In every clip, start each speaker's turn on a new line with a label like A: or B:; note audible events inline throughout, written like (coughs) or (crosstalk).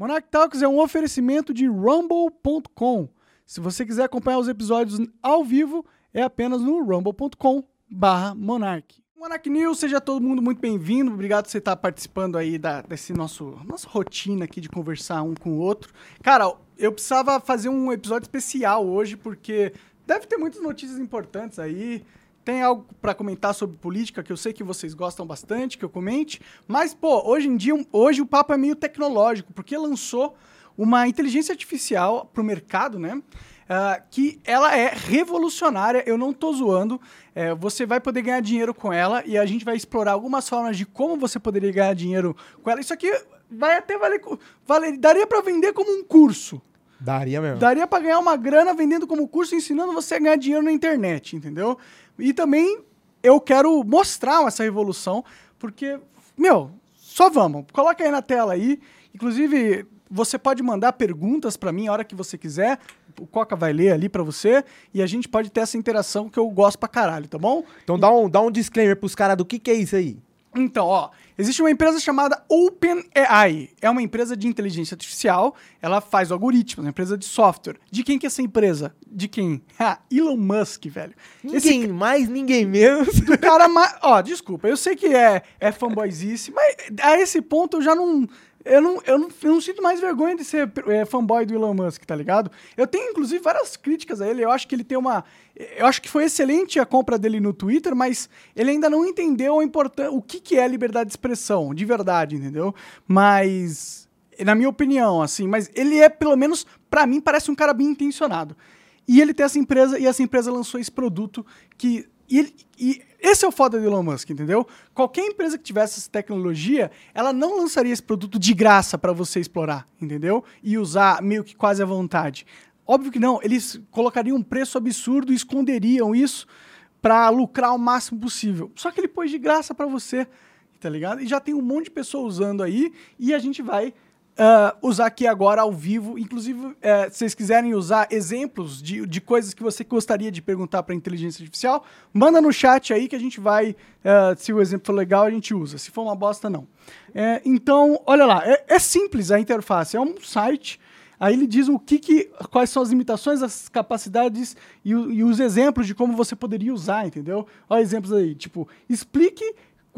A: Monarch Talks é um oferecimento de rumble.com. Se você quiser acompanhar os episódios ao vivo, é apenas no rumble.com barra Monarch. Monarch News, seja todo mundo muito bem-vindo. Obrigado por você estar participando aí da, desse nosso nossa rotina aqui de conversar um com o outro. Cara, eu precisava fazer um episódio especial hoje, porque deve ter muitas notícias importantes aí. Tem algo para comentar sobre política que eu sei que vocês gostam bastante, que eu comente. Mas, pô, hoje em dia, hoje o papo é meio tecnológico, porque lançou uma inteligência artificial para o mercado, né? Uh, que ela é revolucionária, eu não tô zoando. É, você vai poder ganhar dinheiro com ela e a gente vai explorar algumas formas de como você poderia ganhar dinheiro com ela. Isso aqui vai até valer. valer daria para vender como um curso.
B: Daria mesmo.
A: Daria para ganhar uma grana vendendo como curso, ensinando você a ganhar dinheiro na internet, entendeu? E também eu quero mostrar essa revolução, porque, meu, só vamos. Coloca aí na tela aí. Inclusive, você pode mandar perguntas para mim a hora que você quiser. O Coca vai ler ali para você e a gente pode ter essa interação que eu gosto pra caralho, tá bom?
B: Então dá um, dá um disclaimer pros caras do que, que é isso aí.
A: Então, ó, existe uma empresa chamada OpenAI. É uma empresa de inteligência artificial. Ela faz algoritmos, uma empresa de software. De quem que é essa empresa? De quem? (laughs) Ah, Elon Musk, velho.
B: Ninguém Esse... mais, ninguém menos.
A: Do (laughs) cara mais... Ó, desculpa, eu sei que é, é fanboyzice, mas a esse ponto eu já não eu não, eu, não, eu não sinto mais vergonha de ser é, fanboy do Elon Musk, tá ligado? Eu tenho, inclusive, várias críticas a ele. Eu acho que ele tem uma. Eu acho que foi excelente a compra dele no Twitter, mas ele ainda não entendeu a importância, o que, que é liberdade de expressão, de verdade, entendeu? Mas. Na minha opinião, assim, mas ele é, pelo menos, para mim, parece um cara bem intencionado. E ele tem essa empresa, e essa empresa lançou esse produto que e, ele, e, esse é o foda do Elon Musk, entendeu? Qualquer empresa que tivesse essa tecnologia, ela não lançaria esse produto de graça para você explorar, entendeu? E usar meio que quase à vontade. Óbvio que não, eles colocariam um preço absurdo e esconderiam isso para lucrar o máximo possível. Só que ele pôs de graça para você, tá ligado? E já tem um monte de pessoas usando aí e a gente vai uh, usar aqui agora ao vivo. Inclusive, uh, se vocês quiserem usar exemplos de, de coisas que você gostaria de perguntar para a inteligência artificial, manda no chat aí que a gente vai, uh, se o exemplo for legal, a gente usa. Se for uma bosta, não. É, então, olha lá, é, é, simples a interface. É um site. Aí ele diz o que, que quais são as limitações, as capacidades e, e os exemplos de como você poderia usar, entendeu? Olha exemplos aí, tipo, explique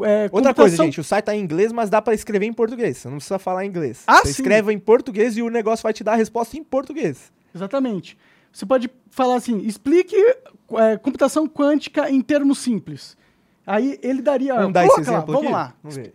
B: é, Outra coisa, gente, o site tá em inglês, mas dá para escrever em português. Você não precisa falar inglês.
A: Ah,
B: você
A: sim.
B: escreve em português e o negócio vai te dar a resposta em português.
A: Exatamente. Você pode falar assim: explique é, computação quântica em termos simples. Aí ele daria.
B: Vamos dar esse exemplo
A: lá,
B: aqui?
A: Vamos lá.
B: Vamos ver.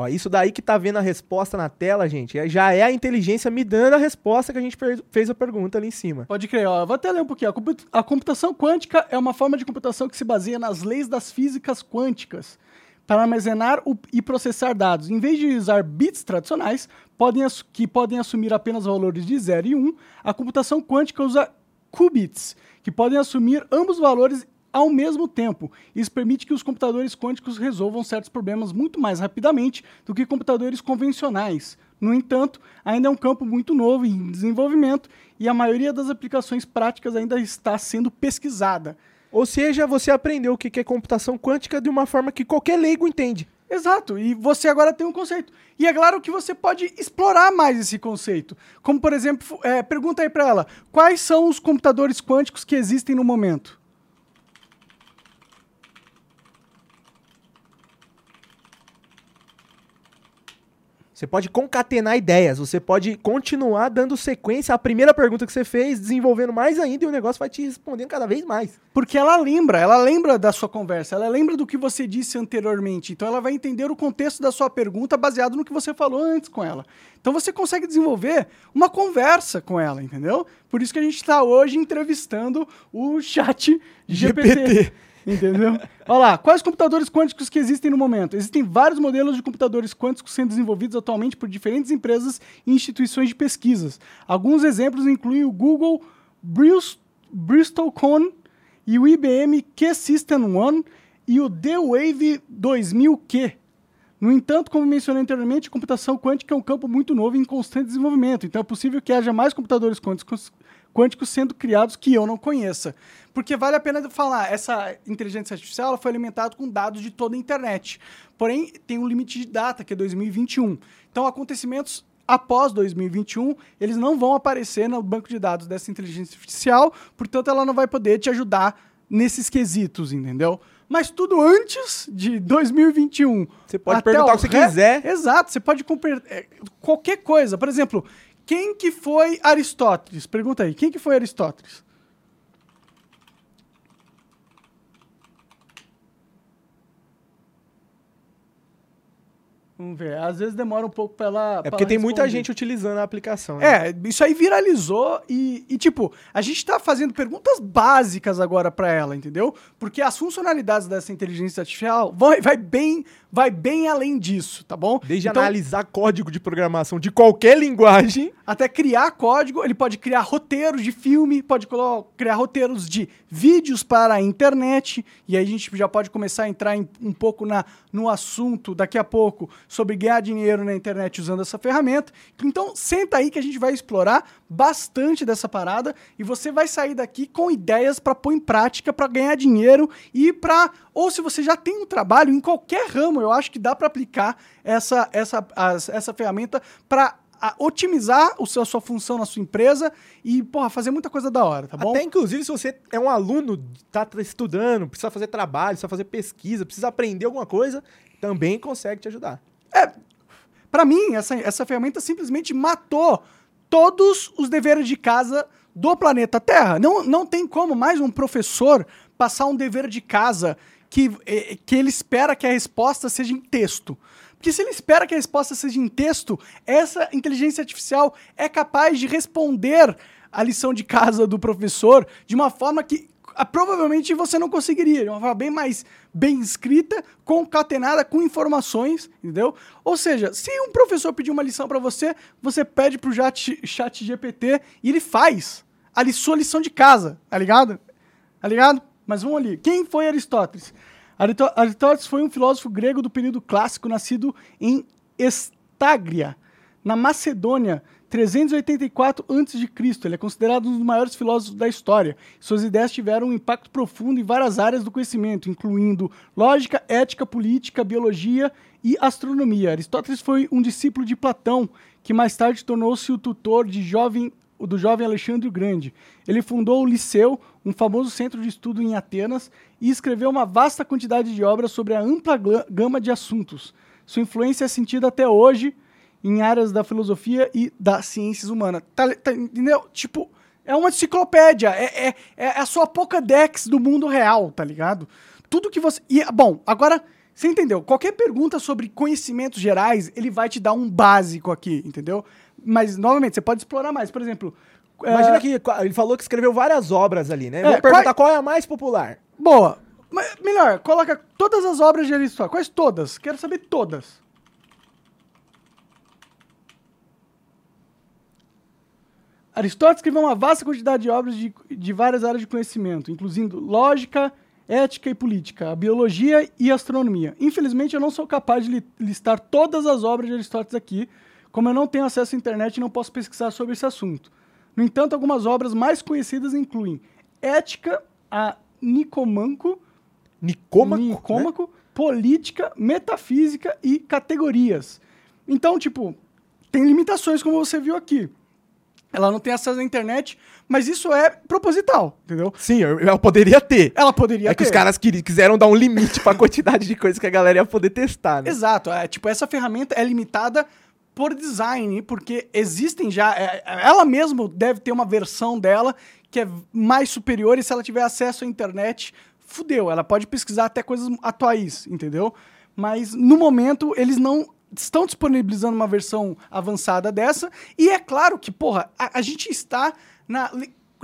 B: Ó, isso daí que tá vendo a resposta na tela, gente, é, já é a inteligência me dando a resposta que a gente fez a pergunta ali em cima.
A: Pode crer, ó. Vou até ler um pouquinho. A computação quântica é uma forma de computação que se baseia nas leis das físicas quânticas para armazenar e processar dados. Em vez de usar bits tradicionais, podem que podem assumir apenas valores de 0 e 1, um, a computação quântica usa qubits, que podem assumir ambos valores ao mesmo tempo. Isso permite que os computadores quânticos resolvam certos problemas muito mais rapidamente do que computadores convencionais. No entanto, ainda é um campo muito novo em desenvolvimento e a maioria das aplicações práticas ainda está sendo pesquisada.
B: Ou seja, você aprendeu o que é computação quântica de uma forma que qualquer leigo entende.
A: Exato, e você agora tem um conceito. E é claro que você pode explorar mais esse conceito. Como, por exemplo, é, pergunta aí para ela: quais são os computadores quânticos que existem no momento?
B: Você pode concatenar ideias, você pode continuar dando sequência à primeira pergunta que você fez, desenvolvendo mais ainda e o negócio vai te respondendo cada vez mais.
A: Porque ela lembra, ela lembra da sua conversa, ela lembra do que você disse anteriormente. Então ela vai entender o contexto da sua pergunta baseado no que você falou antes com ela. Então você consegue desenvolver uma conversa com ela, entendeu? Por isso que a gente está hoje entrevistando o chat GPT. GPT. Entendeu? Olha lá, quais computadores quânticos que existem no momento? Existem vários modelos de computadores quânticos sendo desenvolvidos atualmente por diferentes empresas e instituições de pesquisas. Alguns exemplos incluem o Google Bristol Con e o IBM Q-System One e o D-Wave 2000Q. No entanto, como mencionei anteriormente, computação quântica é um campo muito novo e em constante desenvolvimento, então é possível que haja mais computadores quânticos quânticos sendo criados que eu não conheça. Porque vale a pena falar, essa inteligência artificial ela foi alimentada com dados de toda a internet. Porém, tem um limite de data, que é 2021. Então, acontecimentos após 2021, eles não vão aparecer no banco de dados dessa inteligência artificial, portanto, ela não vai poder te ajudar nesses quesitos, entendeu? Mas tudo antes de 2021.
B: Você pode perguntar o que você quiser.
A: Exato, você pode comprar é, qualquer coisa. Por exemplo, quem que foi Aristóteles? Pergunta aí, quem que foi Aristóteles? Vamos ver. Às vezes demora um pouco pra ela.
B: É porque tem muita gente utilizando a aplicação. Né?
A: É, isso aí viralizou e, e, tipo, a gente tá fazendo perguntas básicas agora para ela, entendeu? Porque as funcionalidades dessa inteligência artificial vai, vai bem vai bem além disso, tá bom?
B: Desde então, analisar código de programação de qualquer linguagem.
A: Até criar código, ele pode criar roteiros de filme, pode criar roteiros de vídeos para a internet, e aí a gente já pode começar a entrar em, um pouco na, no assunto daqui a pouco sobre ganhar dinheiro na internet usando essa ferramenta. Então, senta aí que a gente vai explorar bastante dessa parada e você vai sair daqui com ideias para pôr em prática para ganhar dinheiro e para ou se você já tem um trabalho em qualquer ramo, eu acho que dá para aplicar essa essa as, essa ferramenta para otimizar o seu, a sua função na sua empresa e, porra, fazer muita coisa da hora, tá bom?
B: Até, inclusive, se você é um aluno, tá estudando, precisa fazer trabalho, precisa fazer pesquisa, precisa aprender alguma coisa, também consegue te ajudar.
A: É, para mim, essa, essa ferramenta simplesmente matou todos os deveres de casa do planeta Terra. Não, não tem como mais um professor passar um dever de casa que, eh, que ele espera que a resposta seja em texto. Porque se ele espera que a resposta seja em texto, essa inteligência artificial é capaz de responder a lição de casa do professor de uma forma que ah, provavelmente você não conseguiria, de uma forma bem mais bem escrita, concatenada com informações, entendeu? Ou seja, se um professor pedir uma lição para você, você pede pro chat, chat GPT e ele faz a sua lição de casa, tá ligado? Tá ligado? Mas vamos ali. Quem foi Aristóteles? Aristóteles foi um filósofo grego do período clássico, nascido em Estágria, na Macedônia, 384 a.C. Ele é considerado um dos maiores filósofos da história. Suas ideias tiveram um impacto profundo em várias áreas do conhecimento, incluindo lógica, ética, política, biologia e astronomia. Aristóteles foi um discípulo de Platão, que mais tarde tornou-se o tutor de jovem, do jovem Alexandre o Grande. Ele fundou o Liceu, um famoso centro de estudo em Atenas, e escreveu uma vasta quantidade de obras sobre a ampla gama de assuntos. Sua influência é sentida até hoje em áreas da filosofia e das ciências humanas. Tá, tá, entendeu? Tipo, é uma enciclopédia, é, é, é a sua Pokédex do mundo real, tá ligado? Tudo que você. E, bom, agora, você entendeu? Qualquer pergunta sobre conhecimentos gerais, ele vai te dar um básico aqui, entendeu? Mas, novamente, você pode explorar mais. Por exemplo.
B: Imagina é... que ele falou que escreveu várias obras ali, né? É, Vou perguntar qual... qual é a mais popular.
A: Boa. Mas, melhor, coloca todas as obras de Aristóteles. Quais todas? Quero saber todas. Aristóteles escreveu uma vasta quantidade de obras de, de várias áreas de conhecimento, incluindo lógica, ética e política, a biologia e astronomia. Infelizmente, eu não sou capaz de listar todas as obras de Aristóteles aqui, como eu não tenho acesso à internet e não posso pesquisar sobre esse assunto. No entanto, algumas obras mais conhecidas incluem Ética, a Nicomanco,
B: Nicômaco,
A: Nicômaco né? Política, Metafísica e Categorias. Então, tipo, tem limitações, como você viu aqui. Ela não tem acesso à internet, mas isso é proposital, entendeu?
B: Sim, ela poderia ter.
A: Ela poderia
B: é ter. É que os caras quiseram dar um limite para a quantidade de coisas que a galera ia poder testar, né?
A: Exato. É, tipo, essa ferramenta é limitada por design, porque existem já. É, ela mesma deve ter uma versão dela que é mais superior e se ela tiver acesso à internet, fudeu. Ela pode pesquisar até coisas atuais, entendeu? Mas no momento eles não estão disponibilizando uma versão avançada dessa. E é claro que, porra, a, a gente está na,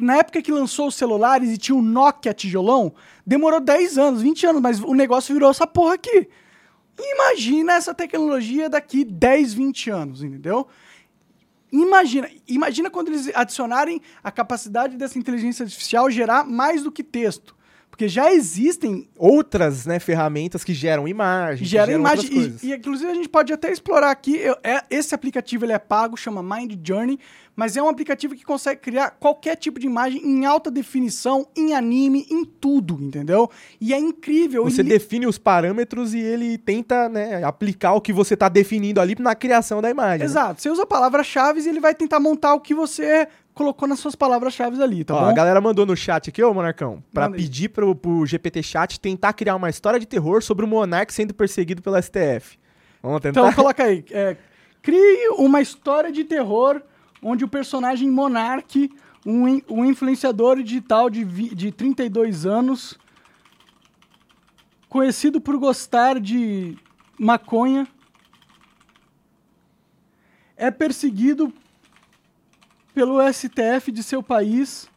A: na época que lançou os celulares e tinha o Nokia tijolão, demorou 10 anos, 20 anos, mas o negócio virou essa porra aqui. Imagina essa tecnologia daqui 10, 20 anos, entendeu? Imagina, imagina quando eles adicionarem a capacidade dessa inteligência artificial gerar mais do que texto. Porque já existem
B: Outras, né, ferramentas que geram imagem. que
A: gera
B: geram coisas.
A: e, e, inclusive a gente pode até explorar aqui eu- é- esse aplicativo ele é pago chama Mind Journey mas é um aplicativo que consegue criar qualquer tipo de imagem em alta definição em anime em tudo entendeu e é incrível
B: Você
A: ele-
B: define os parâmetros e ele tenta, né, aplicar o que você tá definindo ali na criação da imagem. né?
A: exato você usa palavras-chave e ele vai tentar montar o que você colocou nas suas palavras-chave ali tá
B: Ó,
A: bom
B: a galera mandou no chat aqui, ô Monarcão,
A: aí.
B: pedir pro, pro GPT Chat tentar criar uma história de terror sobre o Monark sendo perseguido pelo STF. Vamos tentar?
A: Então coloca aí. é, crie uma história de terror onde o personagem Monark, um, um influenciador digital de, vi- de 32 anos, conhecido por gostar de maconha, é perseguido pelo STF de seu país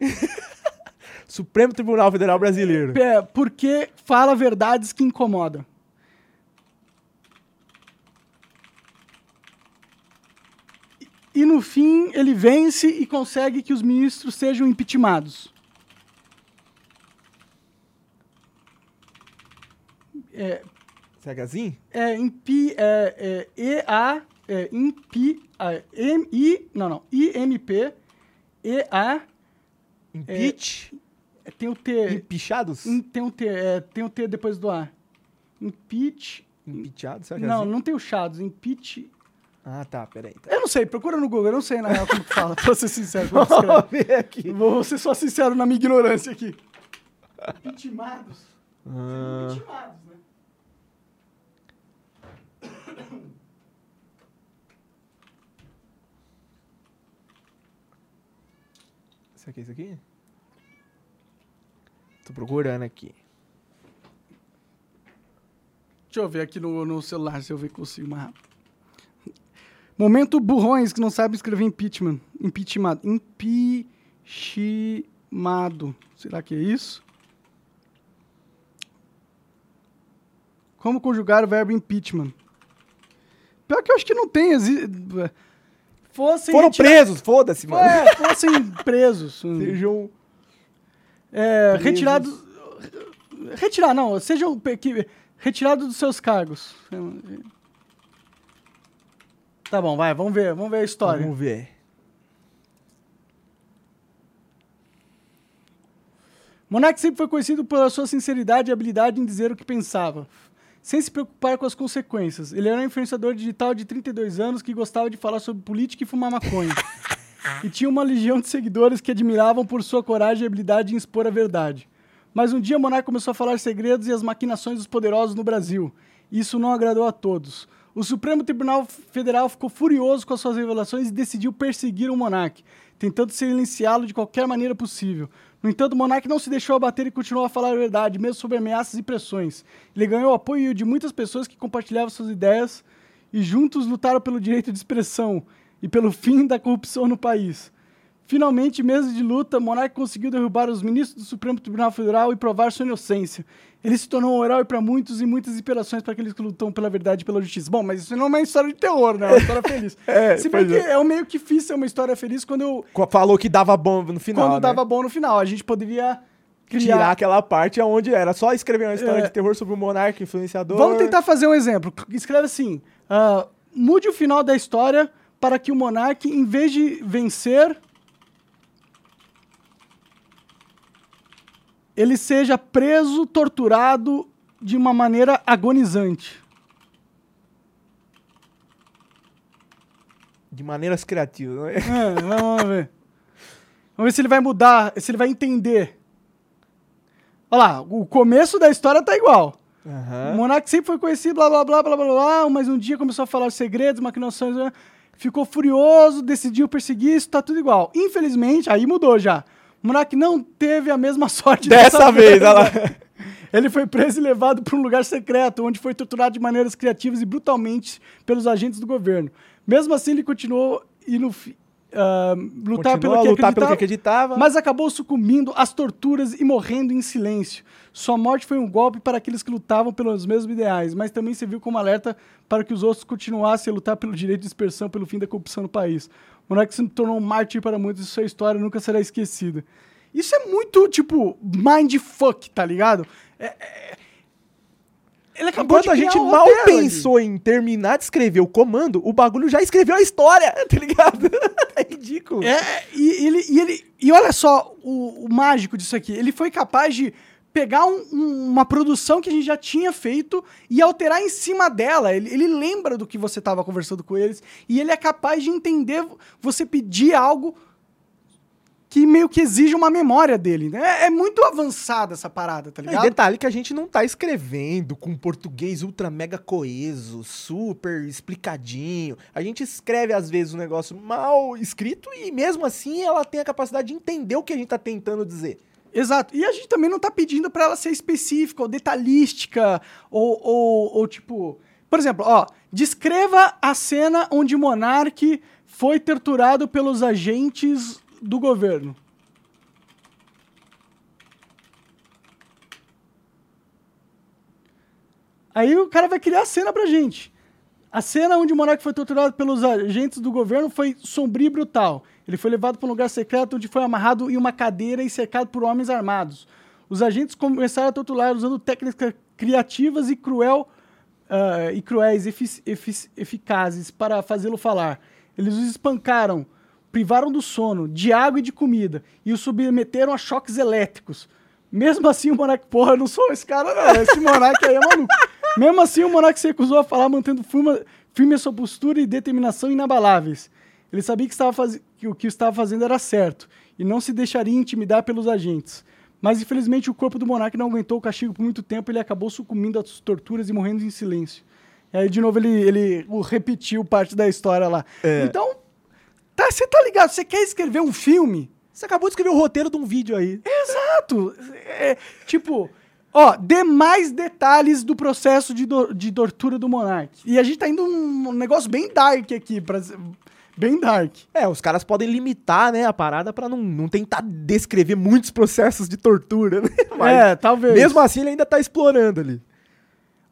A: (laughs)
B: Supremo Tribunal Federal Brasileiro.
A: é, porque fala verdades que incomodam. E- no fim ele vence e consegue que os ministros sejam impeachmentados. É,
B: é
A: é, impi, é, é, EA, é, impi, é, M, I, não, não, IMP, EA,
B: Impeach?
A: é, tem o T,
B: Empichados?
A: Em- Tem um T, é, tem um T depois do A. Impeach.
B: Será que é
A: Não,
B: assim?
A: não tem o chados. Impeach.
B: Ah, tá, peraí. Tá.
A: Eu não sei, procura no Google, eu não sei na real como que fala, (laughs) pra ser sincero. (laughs)
B: Vamos ver aqui.
A: Vou ser só sincero na minha ignorância aqui. Impeachmados.
B: Ah,
A: Impeachmados, né?
B: será que é isso aqui? Tô procurando aqui.
A: Deixa eu ver aqui no, no celular se eu ver que consigo mais rápido. Momento burrões que não sabem escrever impeachment. Impeachment. Impeachmado. Será que é isso? Como conjugar o verbo impeachment? Pior que eu acho que não tem. exi- Fossem
B: Foram
A: retira-
B: presos, foda-se, mano.
A: É, fossem (laughs) presos.
B: Sejam.
A: É,
B: presos.
A: retirado. Retirar, não. Sejam retirados dos seus cargos. Tá bom, vai, vamos ver, vamos ver a história.
B: Vamos ver.
A: Monark sempre foi conhecido pela sua sinceridade e habilidade em dizer o que pensava, sem se preocupar com as consequências. Ele era um influenciador digital de 32 anos que gostava de falar sobre política e fumar maconha. e tinha uma legião de seguidores que admiravam por sua coragem e habilidade em expor a verdade. Mas um dia Monark começou a falar segredos e as maquinações dos poderosos no Brasil. Isso não agradou a todos. O Supremo Tribunal Federal ficou furioso com as suas revelações e decidiu perseguir o Monark, tentando silenciá-lo de qualquer maneira possível. No entanto, o Monark não se deixou abater e continuou a falar a verdade, mesmo sob ameaças e pressões. Ele ganhou o apoio de muitas pessoas que compartilhavam suas ideias e juntos lutaram pelo direito de expressão e pelo fim da corrupção no país. Finalmente, meses de luta, Monark conseguiu derrubar os ministros do Supremo Tribunal Federal e provar sua inocência. Ele se tornou um herói para muitos e muitas inspirações para aqueles que lutam pela verdade e pela justiça. Bom, mas isso não é uma história de terror, né? É uma história feliz. (laughs)
B: É,
A: Se bem que é. o meio que fiz ser uma história feliz quando eu
B: Falou que dava bom no final.
A: quando
B: né?
A: dava bom no final. A gente poderia criar.
B: Tirar aquela parte onde era só escrever uma história
A: É.
B: de terror sobre o monarca influenciador.
A: Vamos tentar fazer um exemplo. Escreve assim: ah, mude o final da história para que o monarca, em vez de vencer, ele seja preso, torturado de uma maneira agonizante.
B: De maneiras criativas. não é?
A: É, vamos ver. Vamos ver se ele vai mudar, se ele vai entender. Olha lá, o começo da história tá igual. O
B: Aham.
A: Monark sempre foi conhecido, blá blá blá blá blá blá, mas um dia começou a falar segredos, maquinações, né? ficou furioso, decidiu perseguir, isso tá tudo igual. Infelizmente, aí mudou já. O Monark não teve a mesma (laughs) sorte
B: Dessa vez, olha lá. (laughs)
A: Ele foi preso e levado para um lugar secreto, onde foi torturado de maneiras criativas e brutalmente pelos agentes do governo. Mesmo assim, ele continuou indo fi- ah, lutar pelo
B: a
A: que
B: lutar pelo que
A: acreditava, mas acabou sucumbindo às torturas e morrendo em silêncio. Sua morte foi um golpe para aqueles que lutavam pelos mesmos ideais, mas também serviu como alerta para que os outros continuassem a lutar pelo direito de expressão, pelo fim da corrupção no país. O Monark se tornou um mártir para muitos e sua história nunca será esquecida. Isso é muito, tipo, mindfuck, tá ligado? É, é- Ele acabou
B: Enquanto a gente mal
A: roteiro ali.
B: pensou em terminar de escrever o comando, o bagulho já escreveu a história, (laughs) tá ligado? (laughs) é ridículo.
A: É, e ele, e ele. E olha só o, o mágico disso aqui. Ele foi capaz de pegar um- um- uma produção que a gente já tinha feito e alterar em cima dela. Ele, ele lembra do que você estava conversando com eles e ele é capaz de entender você pedir algo que meio que exige uma memória dele. Né? É, é muito avançada essa parada, tá
B: E
A: ligado?
B: detalhe que a gente não tá escrevendo com português ultra mega coeso, super explicadinho. A gente escreve às vezes um negócio mal escrito e mesmo assim ela tem a capacidade de entender o que a gente tá tentando dizer.
A: Exato. E a gente também não tá pedindo pra ela ser específica ou detalhística ou, ou, ou, tipo... Por exemplo, ó, descreva a cena onde Monark foi torturado pelos agentes do governo. Aí o cara vai criar a cena pra gente. A cena onde o Monark foi torturado pelos agentes do governo foi sombria e brutal. Ele foi levado para um lugar secreto onde foi amarrado em uma cadeira e cercado por homens armados. Os agentes começaram a torturar usando técnicas criativas e cruel ah, e cruéis efic- efic- eficazes para fazê-lo falar. Eles os espancaram, privaram do sono, de água e de comida e o submeteram a choques elétricos. Mesmo assim, o Monark, porra, eu não sou esse cara, não. Esse Monark aí é maluco. Mesmo assim, o Monark se recusou a falar, mantendo firme, firme a sua postura e determinação inabaláveis. Ele sabia que, estava faz... que o que estava fazendo era certo e não se deixaria intimidar pelos agentes. Mas, infelizmente, o corpo do Monark não aguentou o castigo por muito tempo e ele acabou sucumbindo às torturas e morrendo em silêncio. E aí, de novo, ele, ele repetiu parte da história lá.
B: É.
A: Então, tá, você tá ligado? Você quer escrever um filme?
B: Você acabou de escrever o roteiro de um vídeo aí.
A: Exato. É, tipo, ó, dê mais detalhes do processo de, do- de tortura do Monark. E a gente tá indo num negócio bem dark aqui, pra, bem dark.
B: É, os caras podem limitar, né, a parada pra não, não tentar descrever muitos processos de tortura, né? (laughs) Mas,
A: é, talvez.
B: mesmo assim ele ainda tá explorando ali.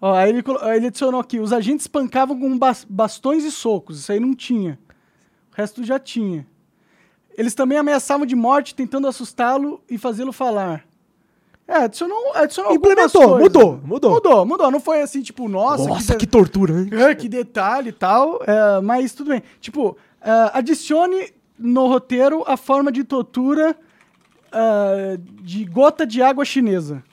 A: Ó, aí ele, ele adicionou aqui, os agentes espancavam com bas- bastões e socos, isso aí não tinha. O resto já tinha. Eles também ameaçavam de morte, tentando assustá-lo e fazê-lo falar. É, adicionou, adicionou
B: Implementou, mudou, mudou.
A: Mudou, mudou. Não foi assim, tipo, nossa,
B: Nossa,
A: de-
B: que tortura, hein?
A: É, que detalhe e tal, é, mas tudo bem. Tipo, é, adicione no roteiro a forma de tortura é, de gota de água chinesa.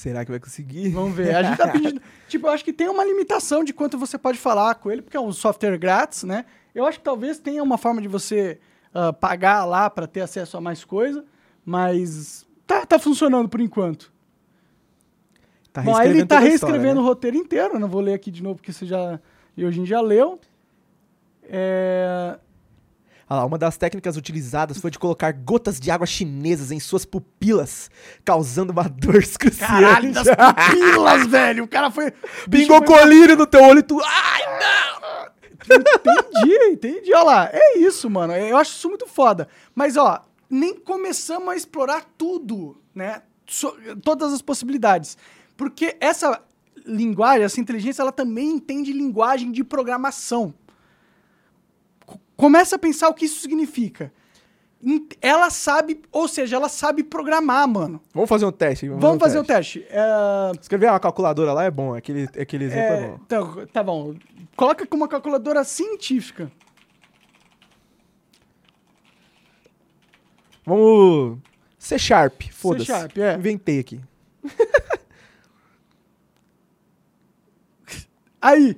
B: Será que vai conseguir?
A: Vamos ver. A gente tá (laughs) pedindo. tipo, eu acho que tem uma limitação de quanto você pode falar com ele, porque é um software grátis, né? Eu acho que talvez tenha uma forma de você ah, pagar lá para ter acesso a mais coisa, mas tá, tá funcionando por enquanto.
B: Tá
A: Bom, aí ele
B: reescrevendo
A: tá
B: a história,
A: reescrevendo
B: né?
A: o roteiro inteiro, eu não vou ler aqui de novo porque você já. E hoje já leu. É,
B: Ah uma das técnicas utilizadas foi de colocar gotas de água chinesas em suas pupilas, causando uma (laughs) dor excruciante.
A: Caralho, das (laughs) pupilas, velho! O cara foi.
B: Bingou
A: foi-
B: colírio no teu olho e tu... Ai, não!
A: Entendi, entendi. Olha lá, é isso, mano. Eu acho isso muito foda. Mas, ó, nem começamos a explorar tudo, né? So- todas as possibilidades. Porque essa linguagem, essa inteligência, ela também entende linguagem de programação. Co- Começa a pensar o que isso significa. Ela sabe, ou seja, ela sabe programar, mano.
B: Vamos fazer um teste.
A: Vamos fazer o teste. É,
B: Escrever uma calculadora lá é bom, aquele, aquele exemplo é,
A: é,
B: bom.
A: então, tá bom. Coloca com uma calculadora científica.
B: Vamos... C Sharp, foda-se.
A: Sharp, é.
B: Inventei aqui. (laughs)
A: Aí,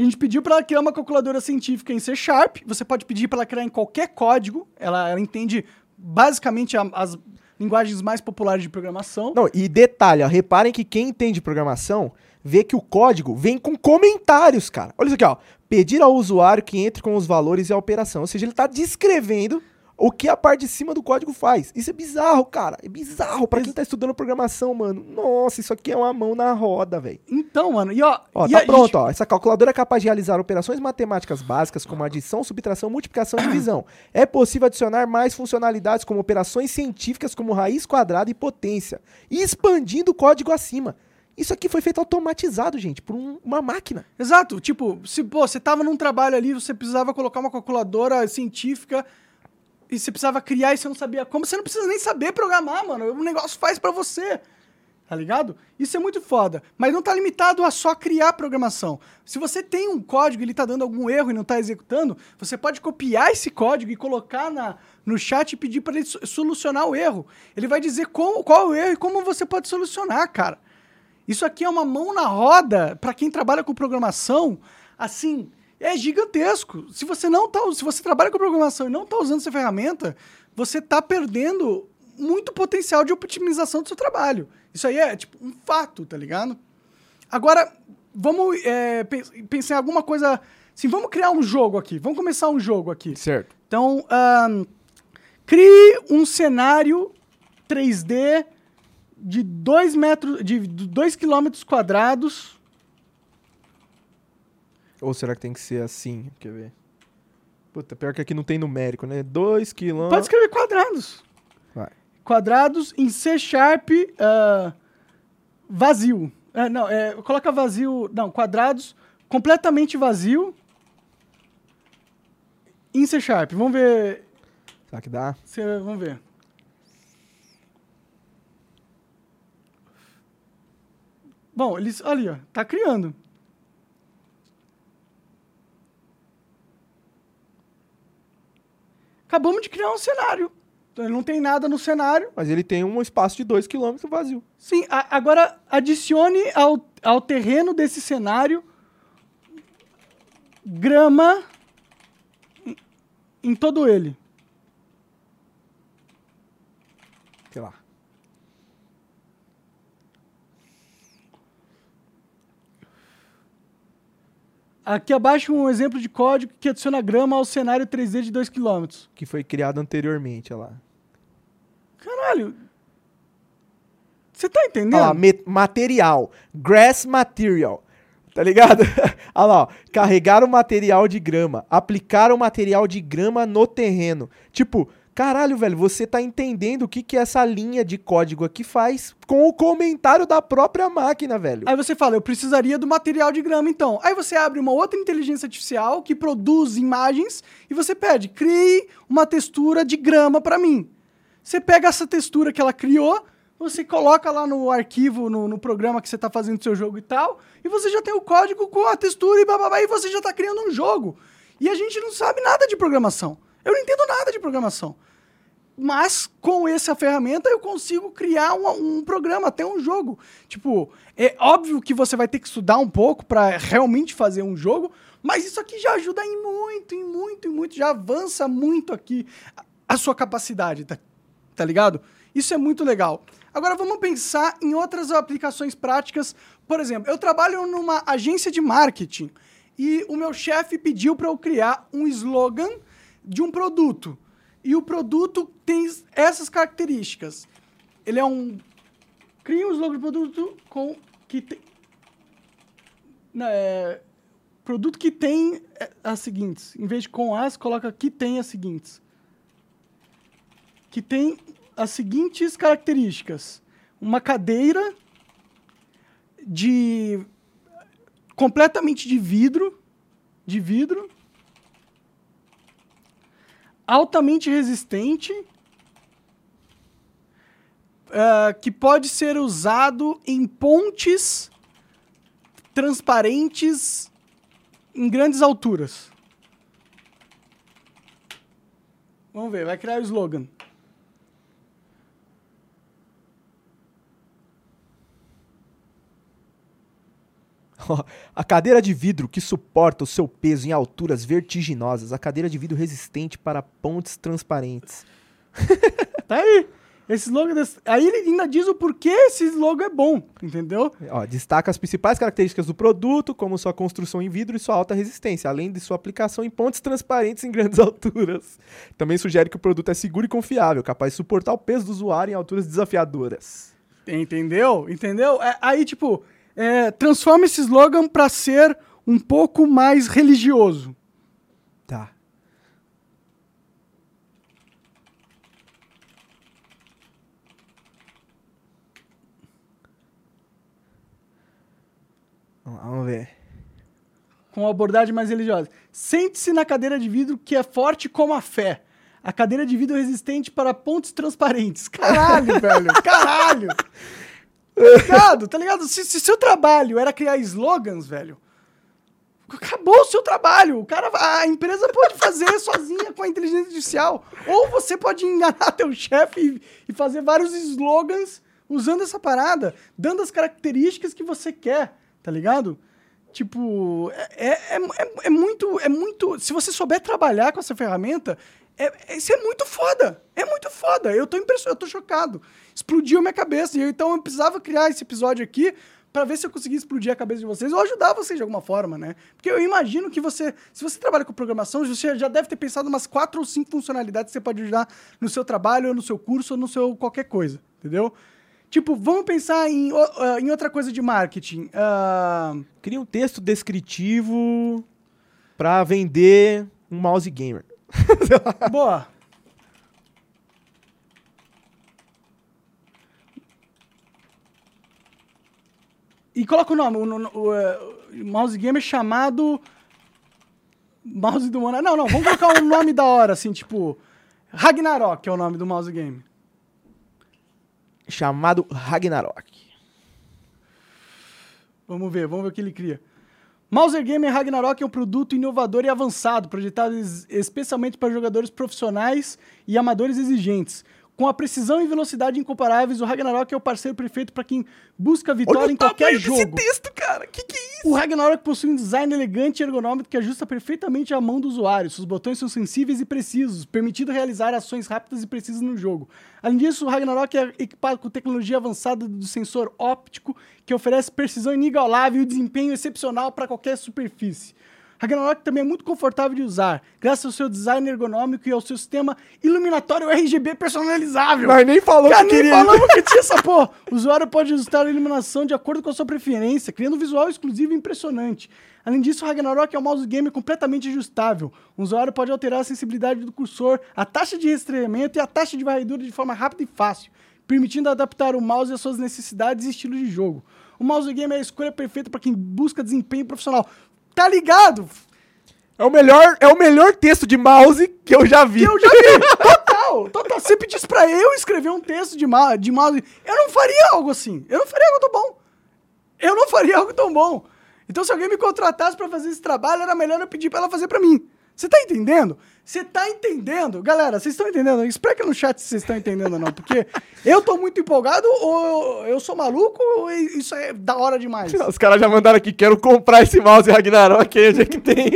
A: a gente pediu para ela criar uma calculadora científica em C Sharp. Você pode pedir para ela criar em qualquer código. Ela, ela entende basicamente a- as linguagens mais populares de programação.
B: Não, e detalhe, ó, reparem que quem entende programação vê que o código vem com comentários, cara. Olha isso aqui, ó. Pedir ao usuário que entre com os valores e a operação. Ou seja, ele tá descrevendo o que a parte de cima do código faz. Isso é bizarro, cara. É bizarro. Pra quem tá estudando programação, mano. Nossa, isso aqui é uma mão na roda, velho.
A: Então, mano, e ó.
B: Ó,
A: e
B: tá pronto,
A: gente-
B: ó. Essa calculadora é capaz de realizar operações matemáticas básicas como adição, subtração, multiplicação e divisão. É possível adicionar mais funcionalidades como operações científicas como raiz quadrada e potência, e expandindo o código acima. Isso aqui foi feito automatizado, gente, por um- uma máquina.
A: Exato. Tipo, se pô, você tava num trabalho ali, você precisava colocar uma calculadora científica e você precisava criar e você não sabia como, você não precisa nem saber programar, mano. O negócio faz pra você. Tá ligado? Isso é muito foda. Mas não tá limitado a só criar programação. Se você tem um código e ele tá dando algum erro e não tá executando, você pode copiar esse código e colocar na, no chat e pedir para ele so- solucionar o erro. Ele vai dizer qual é o erro e como você pode solucionar, cara. Isso aqui é uma mão na roda para quem trabalha com programação, assim, é gigantesco. Se você não tá, se você trabalha com programação e não tá usando essa ferramenta, você tá perdendo muito potencial de otimização do seu trabalho. Isso aí é tipo um fato, tá ligado? Agora, vamos é, pen- pensar em alguma coisa. Assim, vamos criar um jogo aqui. Vamos começar um jogo aqui.
B: Certo.
A: Então, ahn, crie um cenário 3D de 2 metros, de 2 quilômetros quadrados.
B: Ou será que tem que ser assim? Quer ver? Puta, pior que aqui não tem numérico, né? 2
A: Pode
B: quilômetros.
A: escrever quadrados.
B: Vai.
A: Quadrados em C Sharp ah, vazio. Ah, não, é, coloca vazio. Não, quadrados completamente vazio. Em C Sharp. Vamos ver.
B: Será que dá?
A: vamos ver. Bom, eles. Ali, ó. Tá criando. Acabamos de criar um cenário. Então, ele não tem nada no cenário.
B: Mas ele tem um espaço de 2 quilômetros vazio.
A: Sim, a- agora adicione ao, ao terreno desse cenário grama em, em todo ele.
B: Sei lá.
A: Aqui abaixo um exemplo de código que adiciona grama ao cenário 3D de 2 km.
B: Que foi criado anteriormente, olha lá.
A: Caralho. Você tá entendendo?
B: Olha lá, material. Grass material. Tá ligado? (laughs) Olha lá, ó. Carregar o material de grama. Aplicar o material de grama no terreno. Tipo, caralho, velho, você tá entendendo o que, que essa linha de código aqui faz com o comentário da própria máquina, velho.
A: Aí você fala, eu precisaria do material de grama, então. Aí você abre uma outra inteligência artificial que produz imagens e você pede, crie uma textura de grama para mim. Você pega essa textura que ela criou, você coloca lá no arquivo, no, no programa que você está fazendo seu jogo e tal, e você já tem o código com a textura e bababá, e você já está criando um jogo. E a gente não sabe nada de programação. Eu não entendo nada de programação. Mas com essa ferramenta eu consigo criar um, um programa, até um jogo. Tipo, é óbvio que você vai ter que estudar um pouco para realmente fazer um jogo, mas isso aqui já ajuda em muito, em muito, em muito, já avança muito aqui a, a sua capacidade, tá, tá ligado? Isso é muito legal. Agora vamos pensar em outras aplicações práticas. Por exemplo, eu trabalho numa agência de marketing e o meu chefe pediu para eu criar um slogan de um produto. E o produto tem essas características. Ele é um. Cria um slogan de produto com. que tem. Não, é, produto que tem é, as seguintes. Em vez de com as, coloca que tem as seguintes. Que tem as seguintes características: uma cadeira de. completamente de vidro. De vidro altamente resistente, ah, que pode ser usado em pontes transparentes em grandes alturas. Vamos ver, vai criar o slogan. (laughs)
B: A cadeira de vidro que suporta o seu peso em alturas vertiginosas. A cadeira de vidro resistente para pontes transparentes. (laughs)
A: Tá aí. Esse slogan. desse- Aí ele ainda diz o porquê esse slogan é bom, entendeu?
B: Ó, destaca as principais características do produto, como sua construção em vidro e sua alta resistência, além de sua aplicação em pontes transparentes em grandes (laughs) alturas. Também sugere que o produto é seguro e confiável, capaz de suportar o peso do usuário em alturas desafiadoras.
A: Entendeu? Entendeu? É, aí, tipo, é, transforma esse slogan pra ser um pouco mais religioso.
B: Tá. Vamos ver.
A: Com uma abordagem mais religiosa. Sente-se na cadeira de vidro que é forte como a fé. A cadeira de vidro resistente para pontes transparentes. Caralho, (laughs) velho. Caralho. Ligado, tá ligado? Se, se seu trabalho era criar slogans, velho, acabou o seu trabalho. O cara, a empresa pode fazer (laughs) sozinha com a inteligência artificial. Ou você pode enganar (laughs) teu chefe e, fazer vários slogans usando essa parada, dando as características que você quer, tá ligado? Tipo, é, é, é, é muito, é muito. Se você souber trabalhar com essa ferramenta, é, é- isso é muito foda. É muito foda. Eu tô impressionado, eu tô chocado. Explodiu minha cabeça. Então eu precisava criar esse episódio aqui pra ver se eu conseguia explodir a cabeça de vocês ou ajudar vocês de alguma forma, né? Porque eu imagino que você, se você trabalha com programação, você já deve ter pensado umas quatro ou cinco funcionalidades que você pode ajudar no seu trabalho, ou no seu curso, ou no seu qualquer coisa, entendeu? Tipo, vamos pensar em, ah, em outra coisa de marketing. Ah,
B: Cria um texto descritivo pra vender um mouse gamer. (laughs)
A: boa. E coloca o nome, o, o- o, eh, o mouse gamer chamado Mouse do Monark. Não, não, vamos colocar um nome da hora, assim, tipo Ragnarok é o nome do mouse game.
B: Chamado Ragnarok.
A: Vamos ver, vamos ver o que ele cria. Mauser Gamer Ragnarok é um produto inovador e avançado, projetado es- especialmente para jogadores profissionais e amadores exigentes. Com a precisão e velocidade incomparáveis, o Ragnarok é o parceiro perfeito para quem busca vitória em qualquer jogo.
B: texto, cara. Que que é isso?
A: O Ragnarok possui um design elegante e ergonômico que ajusta perfeitamente a mão do usuário. Seus botões são sensíveis e precisos, permitindo realizar ações rápidas e precisas no jogo. Além disso, o Ragnarok é equipado com tecnologia avançada do sensor óptico que oferece precisão inigualável e desempenho excepcional para qualquer superfície. Ragnarok também é muito confortável de usar, graças ao seu design ergonômico e ao seu sistema iluminatório RGB personalizável.
B: Nós nem falou
A: Cara,
B: que
A: nem
B: queria.
A: falamos que tinha (laughs) essa porra. O usuário pode ajustar a iluminação de acordo com a sua preferência, criando um visual exclusivo e impressionante. Além disso, o Ragnarok é um mouse game completamente ajustável. O usuário pode alterar a sensibilidade do cursor, a taxa de rastreamento e a taxa de varredura de forma rápida e fácil, permitindo adaptar o mouse às suas necessidades e estilos de jogo. O mouse game é a escolha perfeita para quem busca desempenho profissional. Tá ligado?
B: É o melhor, é o melhor texto de mouse que eu já vi.
A: Eu já vi. (laughs) Total, total. Você pedisse pra eu escrever um texto de, ma de mouse, eu não faria algo assim. Eu não faria algo tão bom. Eu não faria algo tão bom. Então, se alguém me contratasse pra fazer esse trabalho, era melhor eu pedir pra ela fazer pra mim. Você tá entendendo? Você tá entendendo? Galera, vocês estão entendendo? Explica no chat se vocês estão entendendo ou não. Porque eu tô muito empolgado, ou eu, sou maluco, ou isso é da hora demais.
B: Os caras já mandaram aqui, quero comprar esse mouse Ragnarok aí, onde é que tem?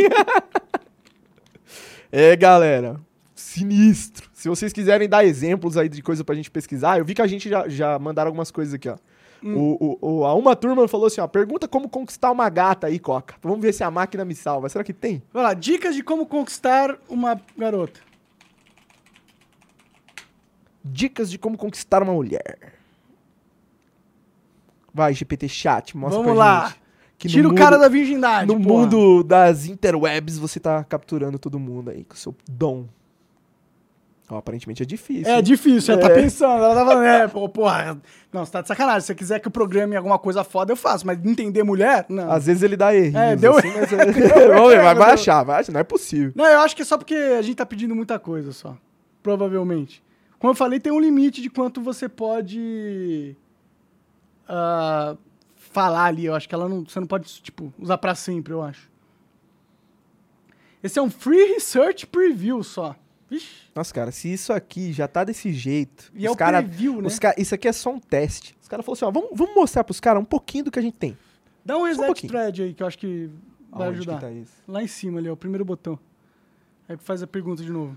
B: (laughs) é, galera, sinistro. Se vocês quiserem dar exemplos aí de coisa pra gente pesquisar, eu vi que a gente já, já mandaram algumas coisas aqui, ó. O, o, o- a uma turma falou assim, ó, pergunta como conquistar uma gata aí, Coca. Vamos ver se a máquina me salva. Será que tem?
A: Vai lá, dicas de como conquistar uma garota.
B: Dicas de como conquistar uma mulher. Vai, GPT Chat, mostra
A: Vamos
B: pra
A: lá.
B: gente. que
A: Tira o
B: mundo-
A: cara da virgindade.
B: No
A: porra.
B: mundo das interwebs, você tá capturando todo mundo aí com o seu dom. Ó, aparentemente é difícil.
A: É
B: hein?
A: difícil, ela tá
B: É.
A: pensando, ela tá falando, é, pô, porra, não, você tá de sacanagem, se você quiser que eu programe alguma coisa foda, eu faço, mas entender mulher, não.
B: Às vezes ele dá.
A: É, deu
B: assim, mas é- (laughs)
A: Deu
B: Vamos ver,
A: erro,
B: vai, vai achar, vai achar. Não é possível.
A: Não, eu acho que é só porque a gente tá pedindo muita coisa só, provavelmente. Como eu falei, tem um limite de quanto você pode ah, falar ali, eu acho que ela não, você não pode, tipo, usar pra sempre, eu acho. Esse é um Free Research Preview só. Vixe.
B: Nossa, cara, se isso aqui já tá desse jeito.
A: E é
B: os
A: o
B: cara,
A: preview, né?
B: ca- Isso aqui é só um teste. Os caras falaram assim: ó, vamos, vamos mostrar pros caras um pouquinho do que a gente tem.
A: Dá um
B: um
A: reset
B: pouquinho.
A: thread aí, que eu acho que vai
B: Aonde
A: ajudar.
B: que tá?
A: Lá em cima ali, ó, o primeiro botão. Aí faz a pergunta de novo.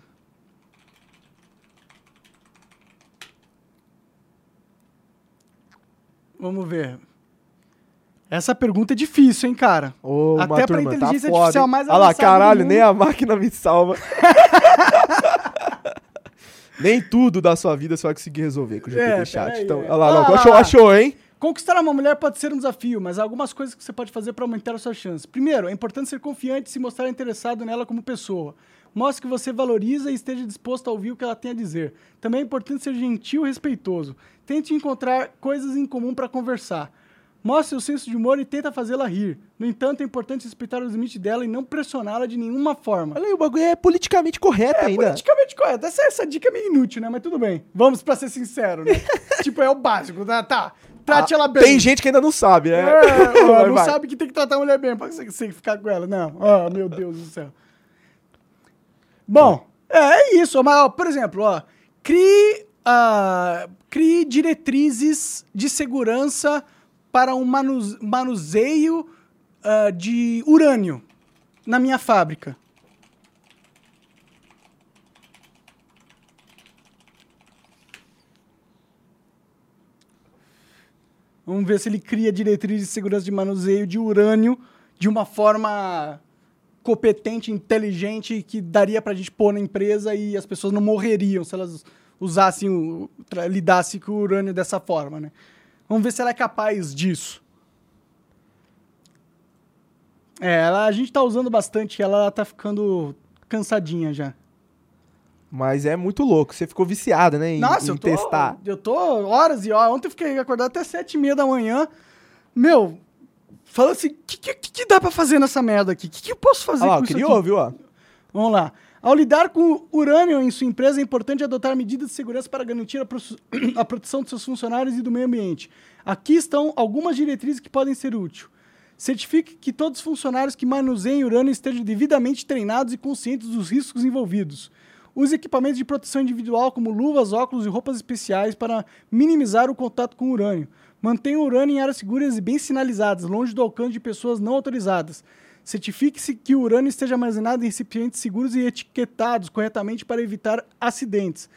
A: Vamos ver. Essa pergunta é difícil, hein, cara?
B: Ô,
A: Até pra
B: turma,
A: inteligência
B: tá foda,
A: artificial
B: hein?
A: mais
B: Olha lá,
A: avançada
B: caralho, nem a máquina me salva. (laughs) nem tudo da sua vida você vai conseguir resolver com o GPT
A: É,
B: Chat. Então, olha lá,
A: Ah,
B: achou,
A: lá.
B: achou, hein?
A: Conquistar uma mulher pode ser um desafio, mas há algumas coisas que você pode fazer para aumentar as suas chances. Primeiro, é importante ser confiante e se mostrar interessado nela como pessoa. Mostre que você valoriza e esteja disposto a ouvir o que ela tem a dizer. Também é importante ser gentil e respeitoso. Tente encontrar coisas em comum para conversar. Mostra o senso de humor e tenta fazê-la rir. No entanto, é importante respeitar os limites dela e não pressioná-la de nenhuma forma.
B: Olha aí, o bagulho é politicamente correto
A: É
B: ainda.
A: politicamente correto. Essa, essa dica é meio inútil, né? Mas tudo bem. Vamos pra ser sincero, né? (laughs) tipo, é o básico, tá? tá. Trate ela bem.
B: Ah, Tem gente que ainda não sabe, né?
A: É, ó, (laughs)
B: Vai,
A: não
B: vai.
A: sabe que tem que tratar a mulher bem pra você, ficar com ela. Não. Ah, meu Deus do céu. Bom, é, é isso. Mas, ó, por exemplo, ó, crie, ah, crie diretrizes de segurança para um manu- manuseio ah, de urânio na minha fábrica. Vamos ver se ele cria diretrizes de segurança de manuseio de urânio de uma forma competente, inteligente, que daria pra gente pôr na empresa e as pessoas não morreriam se elas usassem, lidassem com o urânio dessa forma, né? Vamos ver se ela é capaz disso. É, ela, a gente tá usando bastante ela, tá ficando cansadinha já.
B: Mas é muito louco. Você ficou viciado, né? Em,
A: Nossa,
B: em
A: eu tô,
B: testar.
A: eu tô horas e horas. Ontem eu fiquei acordado até sete e meia da manhã. Meu, fala assim, o que, que, que dá pra fazer nessa merda aqui? O que, que eu posso fazer
B: lá,
A: com
B: ó,
A: isso
B: criou,
A: aqui?
B: viu? Ó.
A: Vamos lá. Ao lidar com urânio em sua empresa, é importante adotar medidas de segurança para garantir a, (clears throat) a proteção de seus funcionários e do meio ambiente. Aqui estão algumas diretrizes que podem ser úteis. Certifique que todos os funcionários que manuseiem urânio estejam devidamente treinados e conscientes dos riscos envolvidos. Use equipamentos de proteção individual, como luvas, óculos e roupas especiais, para minimizar o contato com o urânio. Mantenha o urânio em áreas seguras e bem sinalizadas, longe do alcance de pessoas não autorizadas. Certifique-se que o urânio esteja armazenado em recipientes seguros e etiquetados corretamente para evitar acidentes.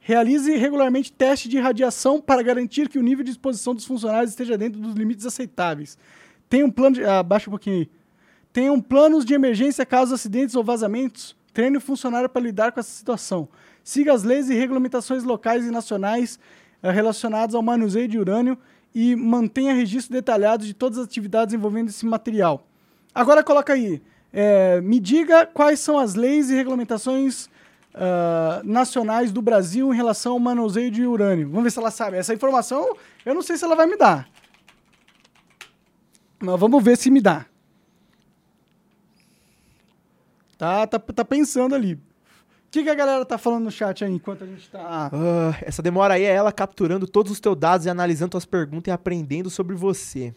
A: Realize regularmente testes de radiação para garantir que o nível de exposição dos funcionários esteja dentro dos limites aceitáveis. Tenha um plano de. Ah, baixa um pouquinho aí. Planos de emergência caso acidentes ou vazamentos. Treine o funcionário para lidar com essa situação. Siga as leis e regulamentações locais e nacionais eh, relacionadas ao manuseio de urânio e mantenha registro detalhado de todas as atividades envolvendo esse material. Agora coloca aí. eh, me diga quais são as leis e regulamentações ah, nacionais do Brasil em relação ao manuseio de urânio. Vamos ver se ela sabe. Essa informação eu não sei se ela vai me dar. Mas vamos ver se me dá. Tá, tá, tá pensando ali. O que, que a galera tá falando no chat aí enquanto a gente tá.
B: Ah, essa demora aí é ela capturando todos os teus dados e analisando tuas perguntas e aprendendo sobre você.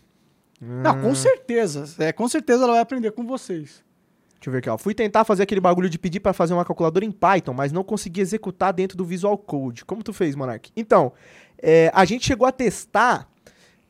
A: Não, com certeza. É, com certeza ela vai aprender com vocês.
B: Deixa eu ver aqui, ó. Fui tentar fazer aquele bagulho de pedir pra fazer uma calculadora em Python, mas não consegui executar dentro do Visual Code. Como tu fez, Monark? Então, é, a gente chegou a testar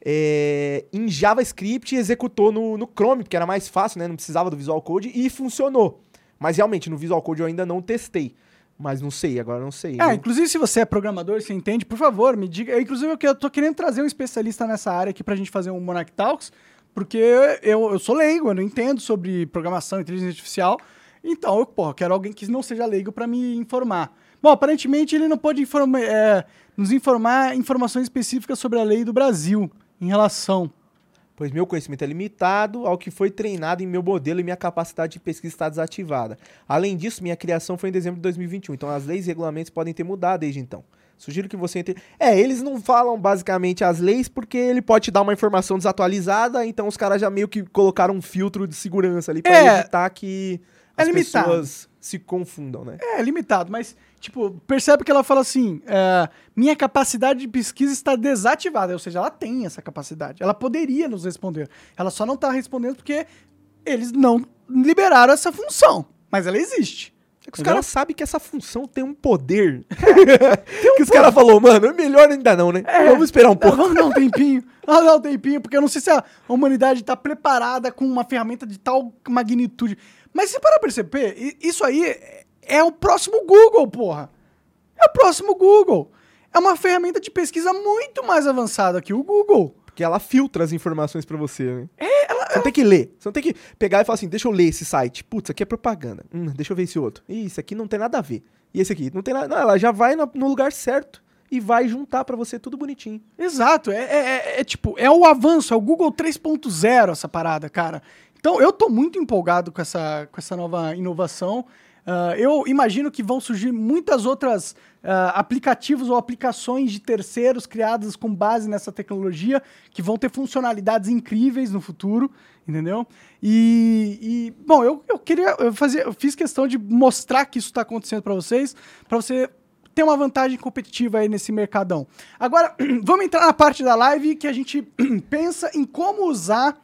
B: é, em JavaScript e executou no, no Chrome, porque era mais fácil, né? Não precisava do Visual Code e funcionou. Mas realmente, no Visual Code eu ainda não testei. Mas não sei, agora não sei.
A: Ah,
B: né?
A: inclusive se você é programador, você entende, por favor, me diga. Inclusive eu, que- eu tô querendo trazer um especialista nessa área aqui pra gente fazer um Monarch Talks, porque eu, eu sou leigo, eu não entendo sobre programação e inteligência artificial. Então, eu, porra, quero alguém que não seja leigo pra me informar. Bom, aparentemente ele não pode informa- é, nos informar informações específicas sobre a lei do Brasil em relação.
B: Pois meu conhecimento é limitado ao que foi treinado em meu modelo e minha capacidade de pesquisa está desativada. Além disso, minha criação foi em dezembro de 2021, então as leis e regulamentos podem ter mudado desde então. Sugiro que você entre. É, eles não falam basicamente as leis porque ele pode te dar uma informação desatualizada, então os caras já meio que colocaram um filtro de segurança ali para
A: É.
B: evitar que
A: É
B: as
A: limitado.
B: pessoas se confundam, né?
A: É, limitado, mas, tipo, percebe que ela fala assim: é, minha capacidade de pesquisa está desativada. Ou seja, ela tem essa capacidade. Ela poderia nos responder. Ela só não está respondendo porque eles não liberaram essa função. Mas ela existe.
B: É que os caras sabem que essa função tem um poder. (laughs) que os caras falaram, mano, é melhor ainda não, né? Vamos esperar um pouco.
A: Vamos dar um (laughs) tempinho. Vamos dar um tempinho, porque eu não sei se a humanidade está preparada com uma ferramenta de tal magnitude. Mas se para perceber, isso aí é- o próximo Google, porra. É o próximo Google. É uma ferramenta de pesquisa muito mais avançada que o Google.
B: Porque ela filtra as informações pra você, né? É, ela, você não tem que ler. Você não tem que pegar e falar assim, deixa eu ler esse site. Putz, aqui é propaganda. Hum, deixa eu ver esse outro. Ih, Isso aqui não tem nada a ver. E esse aqui? Não tem nada. Não, ela já vai no, lugar certo e vai juntar pra você tudo bonitinho.
A: Exato. É, é- é- é tipo, é o avanço, é o Google 3.0 essa parada, cara. Então, eu tô muito empolgado com essa, com essa nova inovação. Uh, eu imagino que vão surgir muitas outras uh, aplicativos ou aplicações de terceiros criadas com base nessa tecnologia que vão ter funcionalidades incríveis no futuro, entendeu? E, e bom, eu, eu queria eu fazer, eu fiz questão de mostrar que isso está acontecendo para vocês, para você ter uma vantagem competitiva aí nesse mercadão. Agora, (clears throat) vamos entrar na parte da live que a gente (clears throat) pensa em como usar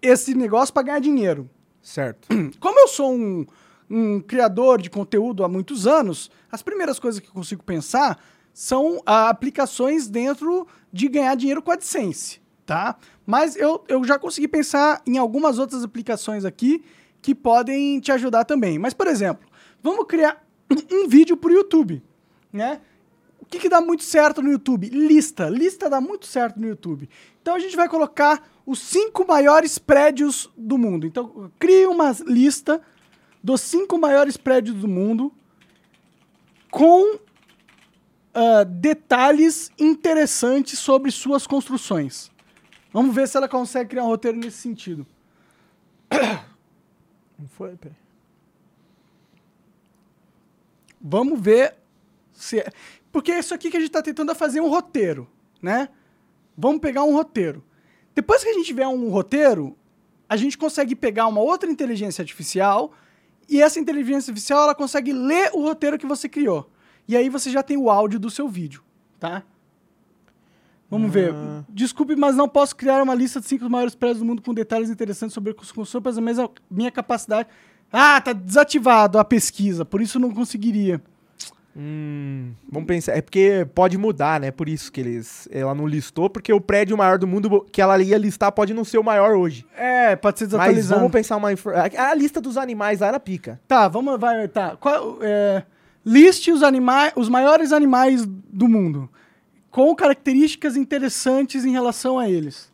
A: esse negócio para ganhar dinheiro.
B: Certo.
A: Como eu sou um, um criador de conteúdo há muitos anos, as primeiras coisas que eu consigo pensar são ah, aplicações dentro de ganhar dinheiro com a AdSense, tá? Mas eu, eu já consegui pensar em algumas outras aplicações aqui que podem te ajudar também. Mas, por exemplo, vamos criar (coughs) um vídeo para o YouTube né? O que, que dá muito certo no YouTube? Lista. Lista dá muito certo no YouTube. Então a gente vai colocar os cinco maiores prédios do mundo. Então, crie uma lista dos cinco maiores prédios do mundo com uh, detalhes interessantes sobre suas construções. Vamos ver se ela consegue criar um roteiro nesse sentido. (coughs)
B: Não foi? Peraí.
A: Vamos ver se... É, porque é isso aqui que a gente está tentando fazer um roteiro, né? Vamos pegar um roteiro. Depois que a gente tiver um roteiro, a gente consegue pegar uma outra inteligência artificial e essa inteligência artificial ela consegue ler o roteiro que você criou. E aí você já tem o áudio do seu vídeo, tá? Vamos ah. ver. Desculpe, mas não posso criar uma lista de cinco maiores prédios do mundo com detalhes interessantes sobre a construção, pois a minha capacidade... Ah, tá desativado a pesquisa, por isso não conseguiria.
B: Hum, vamos pensar. É porque pode mudar, né? Por isso que eles, ela não listou, porque o prédio maior do mundo que ela ia listar pode não ser o maior hoje.
A: É, pode ser desatualizado.
B: Mas vamos pensar uma. A lista dos animais lá era pica.
A: Tá, vamos. Vai, tá. Qual, é, liste os, animais, os maiores animais do mundo. Com características interessantes em relação a eles.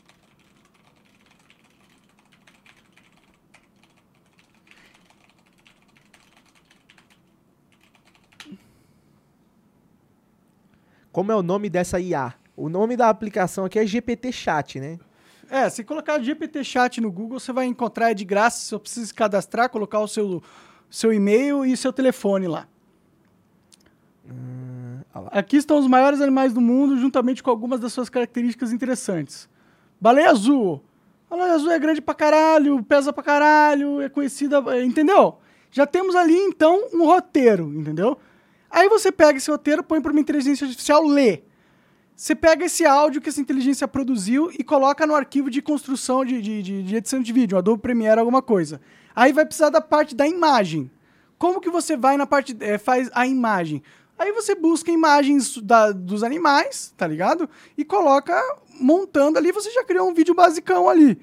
B: Como é o nome dessa IA? O nome da aplicação aqui é GPT Chat, né?
A: É, se colocar GPT Chat no Google, você vai encontrar de graça, só precisa se cadastrar, colocar o seu, seu e-mail e seu telefone lá. Hum, aqui estão os maiores animais do mundo, juntamente com algumas das suas características interessantes. Baleia azul. A baleia azul é grande pra caralho, pesa pra caralho, é conhecida, entendeu? Já temos ali, então, um roteiro, entendeu? Aí você pega esse roteiro, põe para uma inteligência artificial ler. Você pega esse áudio que essa inteligência produziu e coloca no arquivo de construção de, de, de, de edição de vídeo, Adobe Premiere, alguma coisa. Aí vai precisar da parte da imagem. Como que você vai na parte, é, faz a imagem? Aí você busca imagens da, dos animais, tá ligado? E coloca montando ali, você já criou um vídeo basicão ali,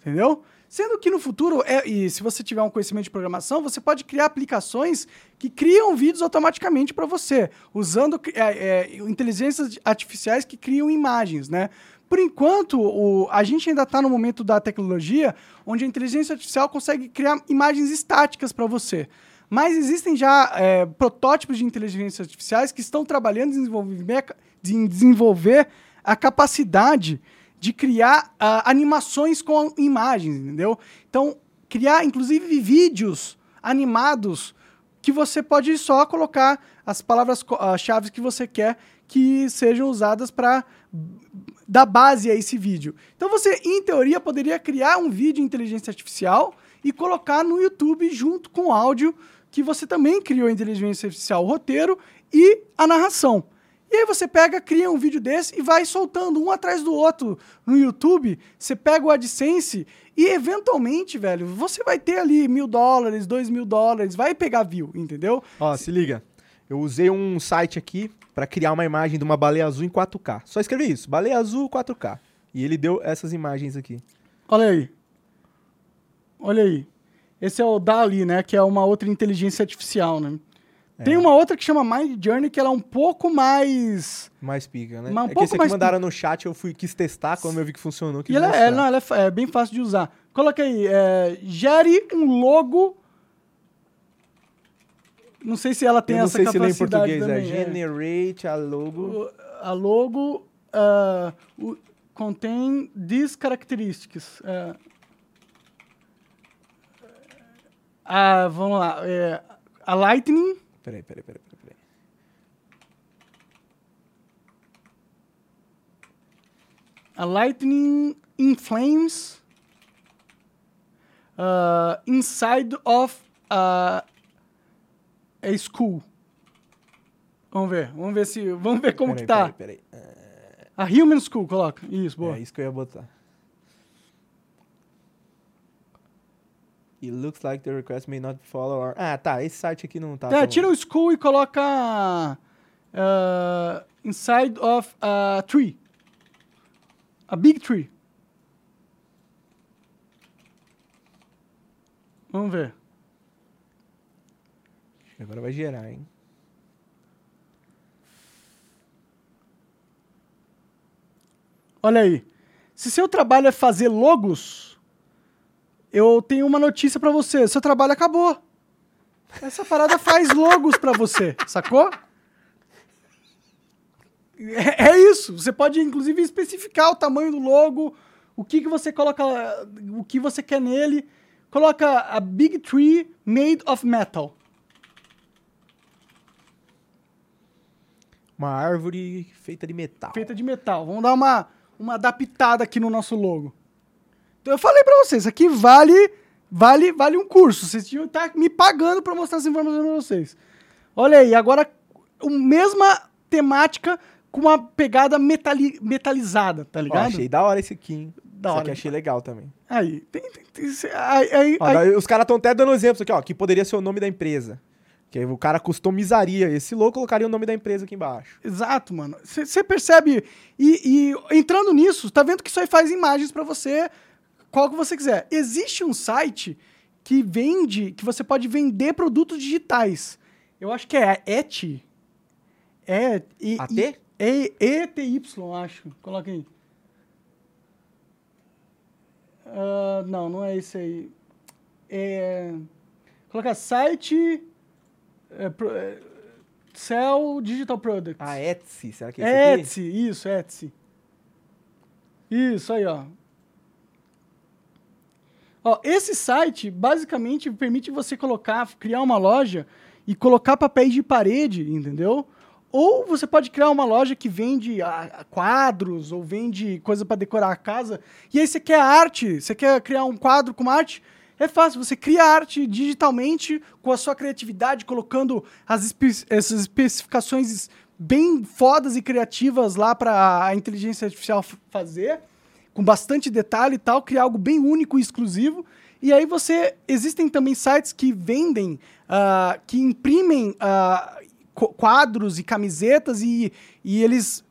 A: entendeu? Sendo que no futuro, é, e se você tiver um conhecimento de programação, você pode criar aplicações que criam vídeos automaticamente para você, usando é, é, inteligências artificiais que criam imagens, né? Por enquanto, o, a gente ainda está no momento da tecnologia onde a inteligência artificial consegue criar imagens estáticas para você. Mas existem já é, protótipos de inteligências artificiais que estão trabalhando em desenvolver, em desenvolver a capacidade de criar uh, animações com imagens, entendeu? Então, criar, inclusive, vídeos animados que você pode só colocar as palavras-chave uh, que você quer que sejam usadas para dar base a esse vídeo. Então, você, em teoria, poderia criar um vídeo em inteligência artificial e colocar no YouTube junto com o áudio que você também criou em inteligência artificial, o roteiro e a narração. E aí você pega, cria um vídeo desse e vai soltando um atrás do outro no YouTube. Você pega o AdSense e eventualmente, velho, você vai ter ali mil dólares, dois mil dólares, vai pegar view, entendeu?
B: Ó, se liga. Eu usei um site aqui para criar uma imagem de uma baleia azul em 4K. Só escrevi isso, baleia azul 4K. E ele deu essas imagens aqui.
A: Olha aí. Olha aí. Esse é o DALI, né? Que é uma outra inteligência artificial, né? É. Tem uma outra que chama Mind Journey, que ela é um pouco mais.
B: Mais pica, né? Um é que esse aqui mandaram no chat, eu fui, quis testar, quando eu vi que funcionou.
A: e ela, é, não, ela é, é, bem fácil de usar. Coloca aí, é, gere um logo. Não sei se ela tem eu essa capacidade. Não sei se lê em português, é também,
B: é generate a logo.
A: A logo uh, contém these characteristics. Uh, a, vamos lá, a Lightning,
B: Peraí, peraí, peraí, peraí. peraí.
A: a Lightning in Flames, uh, inside of a, a school. Vamos ver, vamos ver se, vamos ver como
B: Peraí,
A: que tá.
B: Peraí, peraí.
A: A Human School, coloca. Isso, boa.
B: É isso que eu ia botar. It looks like the request may not follow our... Ah, tá. Esse site aqui não tá...
A: É, tira o school e coloca uh, inside of a tree. A big tree. Vamos ver.
B: Agora vai gerar, hein?
A: Olha aí. Se seu trabalho é fazer logos, eu tenho uma notícia pra você. Seu trabalho acabou. Essa parada faz logos pra você, sacou? É, é isso. Você pode, inclusive, especificar o tamanho do logo, o que, que você coloca, o que você quer nele. Coloca a Big Tree Made of Metal.
B: Uma árvore feita de metal.
A: feita de metal. Vamos dar uma, uma adaptada aqui no nosso logo. Então eu falei pra vocês, aqui vale vale vale um curso. Vocês tinham que estar me pagando pra mostrar essa informação pra vocês. Olha aí, agora a mesma temática com uma pegada metali, metalizada, tá
B: Ó,
A: ligado?
B: achei da hora esse aqui, hein?
A: Da
B: Esse
A: hora.
B: aqui achei legal também.
A: Aí, tem, tem, tem- aí, aí-
B: Ó,
A: aí-
B: os caras estão até dando exemplos aqui, ó. Que poderia ser o nome da empresa. Que aí o cara customizaria esse logo, colocaria o nome da empresa aqui embaixo.
A: Exato, mano. Você percebe. E, e entrando nisso, tá vendo que isso aí faz imagens pra você, qual que você quiser. Existe um site que vende, que você pode vender produtos digitais. Eu acho que é Etsy. É. E,
B: AT?
A: E, e, ETY, acho. Coloca aí. Ah, não, não é esse aí. É. Coloca site. É, pro- é, Sell Digital Products.
B: A Etsy, será que é esse aqui?
A: Etsy, isso, Etsy. Isso aí, ó. Ó, esse site basicamente permite você colocar, criar uma loja e colocar papéis de parede, entendeu? Ou você pode criar uma loja que vende ah, quadros ou vende coisa para decorar a casa. E aí você quer arte, você quer criar um quadro com arte, é fácil, você cria arte digitalmente com a sua criatividade, colocando as espe- essas especificações bem fodas e criativas lá para a inteligência artificial fazer, com bastante detalhe e tal, criar algo bem único e exclusivo. E aí você. Existem também sites que vendem, ah, que imprimem qu- quadros e camisetas e, e eles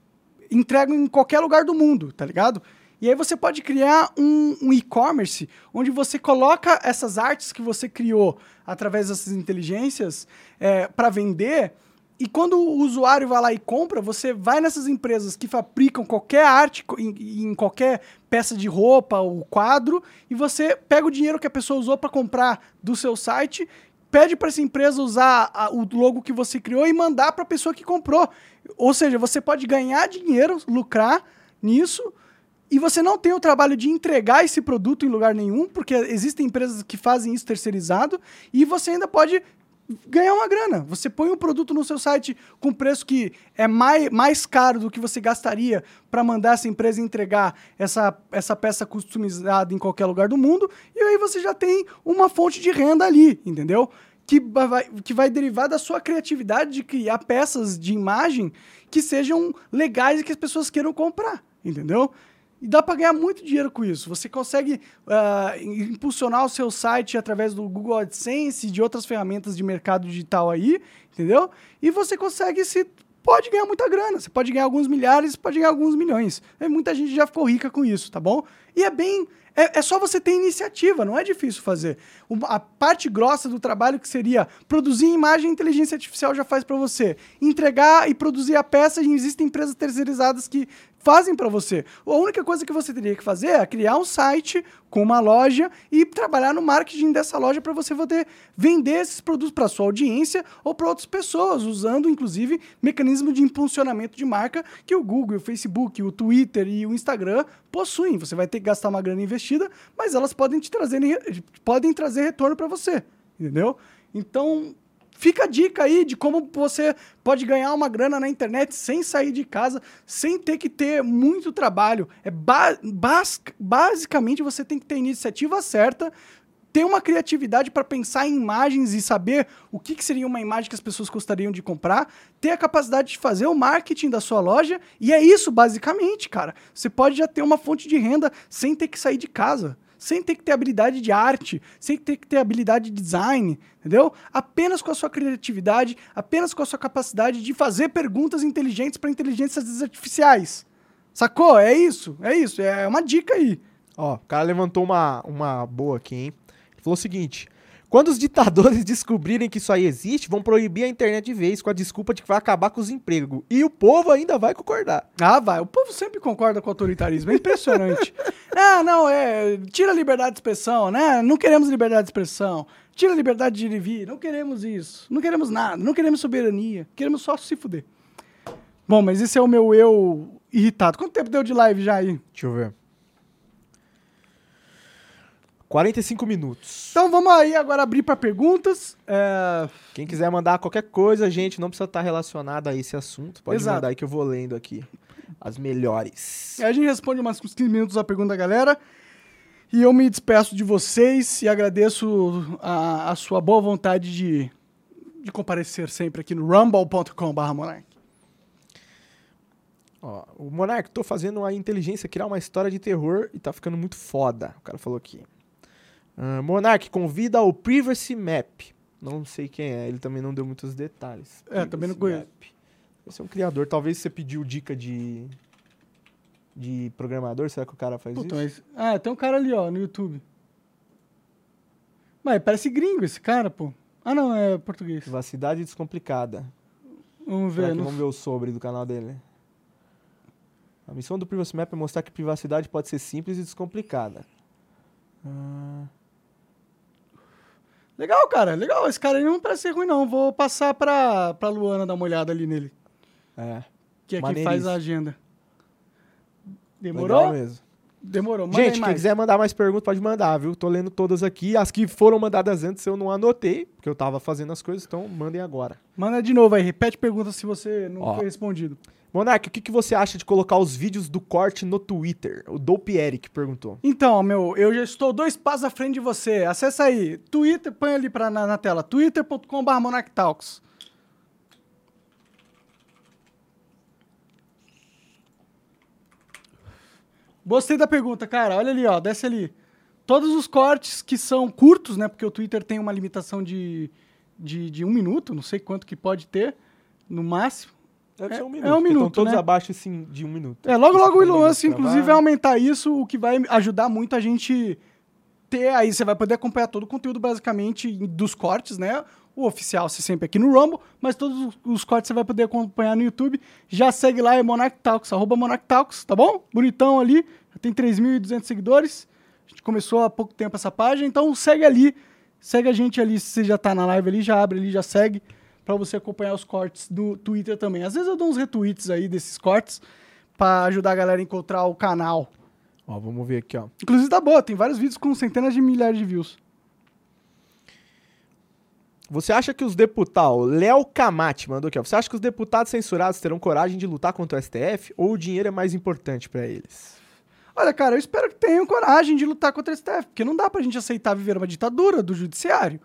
A: entregam em qualquer lugar do mundo, tá ligado? E aí você pode criar um, um e-commerce onde você coloca essas artes que você criou através dessas inteligências para vender. E quando o usuário vai lá e compra, você vai nessas empresas que fabricam qualquer arte em, em qualquer peça de roupa ou quadro e você pega o dinheiro que a pessoa usou para comprar do seu site, pede para essa empresa usar a- o logo que você criou e mandar para a pessoa que comprou. Ou seja, você pode ganhar dinheiro, lucrar nisso e você não tem o trabalho de entregar esse produto em lugar nenhum, porque existem empresas que fazem isso terceirizado, e você ainda pode ganhar uma grana. Você põe um produto no seu site com preço que é mais, mais caro do que você gastaria para mandar essa empresa entregar essa, essa peça customizada em qualquer lugar do mundo, e aí você já tem uma fonte de renda ali, entendeu? Que vai, que vai derivar da sua criatividade de criar peças de imagem que sejam legais e que as pessoas queiram comprar, entendeu? E dá para ganhar muito dinheiro com isso. Você consegue ah, impulsionar o seu site através do Google AdSense e de outras ferramentas de mercado digital aí, entendeu? E você consegue se pode ganhar muita grana. Você pode ganhar alguns milhares, pode ganhar alguns milhões. E muita gente já ficou rica com isso, tá bom? E é bem é, é só você ter iniciativa, não é difícil fazer. Uma- a parte grossa do trabalho que seria produzir imagem, inteligência artificial já faz para você. Entregar e produzir a peça, existem empresas terceirizadas que fazem para você. A única coisa que você teria que fazer é criar um site com uma loja e trabalhar no marketing dessa loja para você poder vender esses produtos para sua audiência ou para outras pessoas, usando inclusive mecanismo de impulsionamento de marca que o Google, o Facebook, o Twitter e o Instagram possuem. Você vai ter que gastar uma grana investida, mas elas podem te trazer podem trazer retorno para você, entendeu? Então, fica a dica aí de como você pode ganhar uma grana na internet sem sair de casa, sem ter que ter muito trabalho. É ba bas basicamente você tem que ter iniciativa certa, ter uma criatividade para pensar em imagens e saber o que, que, seria uma imagem que as pessoas gostariam de comprar, ter a capacidade de fazer o marketing da sua loja, e é isso basicamente, cara. Você pode já ter uma fonte de renda sem ter que sair de casa sem ter que ter habilidade de arte, sem ter que ter habilidade de design, entendeu? Apenas com a sua criatividade, apenas com a sua capacidade de fazer perguntas inteligentes para inteligências artificiais. Sacou? É isso, é isso, é uma dica aí.
B: Ó, o cara levantou uma, uma boa aqui, hein? Ele falou o seguinte: quando os ditadores (laughs) descobrirem que isso aí existe, vão proibir a internet de vez com a desculpa de que vai acabar com os empregos. E o povo ainda vai concordar.
A: Ah, vai. O povo sempre concorda com o autoritarismo. É impressionante. ah, (laughs) não, é. Tira a liberdade de expressão, né? Não queremos liberdade de expressão. Tira a liberdade de ir e vir. Não queremos isso. Não queremos nada. Não queremos soberania. Queremos só se fuder. Bom, mas esse é o meu eu irritado. Quanto tempo deu de live já aí?
B: Deixa eu ver. 45 minutos.
A: Então vamos aí agora abrir para perguntas. É...
B: Quem quiser mandar qualquer coisa, gente, não precisa estar relacionado a esse assunto. Pode Exato. mandar aí que eu vou lendo aqui as melhores.
A: A gente responde umas 15 minutos a pergunta da galera. E eu me despeço de vocês e agradeço a, a sua boa vontade de, de comparecer sempre aqui no rumble.com.br Monark.
B: Ó, o Monark, tô fazendo a inteligência criar uma história de terror e tá ficando muito foda. O cara falou aqui. Uh, Monark convida ao Privacy Map. Não sei quem é, ele também não deu muitos detalhes.
A: É, Privacy também não conheço. Map.
B: Esse é um criador. Talvez você pediu dica de. de programador. Será que o cara faz Puta, isso?
A: Mas... Ah, tem um cara ali, ó, no YouTube. Mas parece gringo esse cara, pô. Ah, não, é português.
B: Privacidade descomplicada.
A: Vamos ver.
B: Vamos ver o sobre do canal dele. A missão do Privacy Map é mostrar que privacidade pode ser simples e descomplicada.
A: Ah. Legal, cara. Legal. Esse cara aí não parece ser ruim, não. Vou passar pra, pra Luana dar uma olhada ali nele.
B: É.
A: Que é quem faz a agenda. Demorou?
B: Legal mesmo.
A: Demorou.
B: Manda Gente, quem quiser mandar mais perguntas, pode mandar, viu? Tô lendo todas aqui. As que foram mandadas antes eu não anotei, porque eu tava fazendo as coisas, então mandem agora.
A: Manda de novo aí. Repete pergunta se você não Ó. foi respondido.
B: Monark, o que, que você acha de colocar os vídeos do corte no Twitter? O Dope Eric perguntou.
A: Então, meu, eu já estou dois passos à frente de você. Acessa aí, Twitter, põe ali pra, na, na tela, twitter.com.br monarctalks. Gostei da pergunta, cara. Olha ali, ó, desce ali. Todos os cortes que são curtos, né? Porque o Twitter tem uma limitação de, de, de um minuto, não sei quanto que pode ter, no máximo.
B: Deve é, ser um minuto. É um minuto. Estão todos né? abaixo assim, de um minuto.
A: É, logo, logo o Elon Musk, inclusive, vai aumentar isso, o que vai ajudar muito a gente ter. Aí você vai poder acompanhar todo o conteúdo, basicamente, dos cortes, né? O oficial você sempre aqui no Rumble, mas todos os cortes você vai poder acompanhar no YouTube. Já segue lá, é Monarch Talks, arroba Monarch Talks, tá bom? Bonitão ali, já tem 3.200 seguidores. A gente começou há pouco tempo essa página, então segue ali, segue a gente ali, se você já tá na live ali, já abre ali, já segue para você acompanhar os cortes do Twitter também. Às vezes eu dou uns retweets aí desses cortes para ajudar a galera a encontrar o canal.
B: Ó, vamos ver aqui, ó.
A: Inclusive tá boa, tem vários vídeos com centenas de milhares de views.
B: Você acha que os deputados, Léo Camate mandou aqui, ó. Você acha que os deputados censurados terão coragem de lutar contra o STF ou o dinheiro é mais importante para eles?
A: Olha, cara, eu espero que tenham coragem de lutar contra o STF, porque não dá pra gente aceitar viver uma ditadura do judiciário,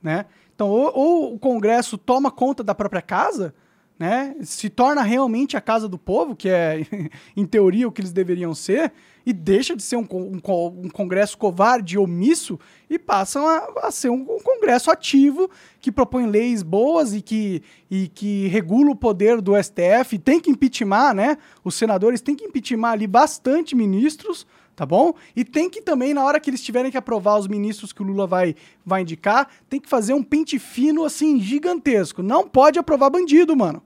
A: né? Então, ou, ou, o Congresso toma conta da própria casa, né? Se torna realmente a casa do povo, que é, (laughs) em teoria, o que eles deveriam ser, e deixa de ser um, um, um Congresso covarde omisso e passam a, a ser um, um, Congresso ativo que propõe leis boas e que, e que regula o poder do STF. Tem que impeachment, né? Os senadores têm que impeachment ali bastante ministros tá bom? E tem que também, na hora que eles tiverem que aprovar os ministros que o Lula vai, vai indicar, tem que fazer um pente fino, assim, gigantesco. Não pode aprovar bandido, mano.